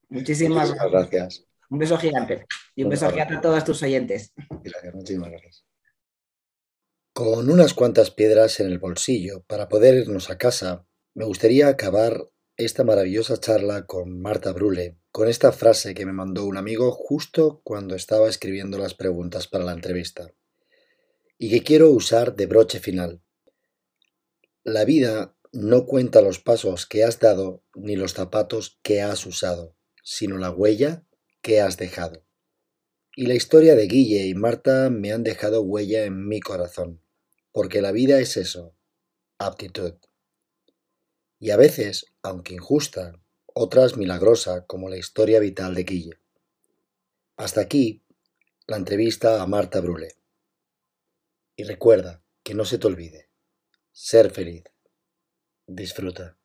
Speaker 2: Muchísimas, gracias. Un beso gigante y un beso gigante a todos tus oyentes.
Speaker 1: Gracias, muchísimas gracias. Con unas cuantas piedras en el bolsillo para poder irnos a casa, me gustaría acabar esta maravillosa charla con Marta Brule con esta frase que me mandó un amigo justo cuando estaba escribiendo las preguntas para la entrevista y que quiero usar de broche final. La vida no cuenta los pasos que has dado ni los zapatos que has usado, sino la huella que has dejado. Y la historia de Guille y Marta me han dejado huella en mi corazón, porque la vida es eso, aptitud. Y a veces, aunque injusta, otras milagrosa, como la historia vital de Quille. Hasta aquí la entrevista a Marta Brule. Y recuerda que no se te olvide, ser feliz. Disfruta.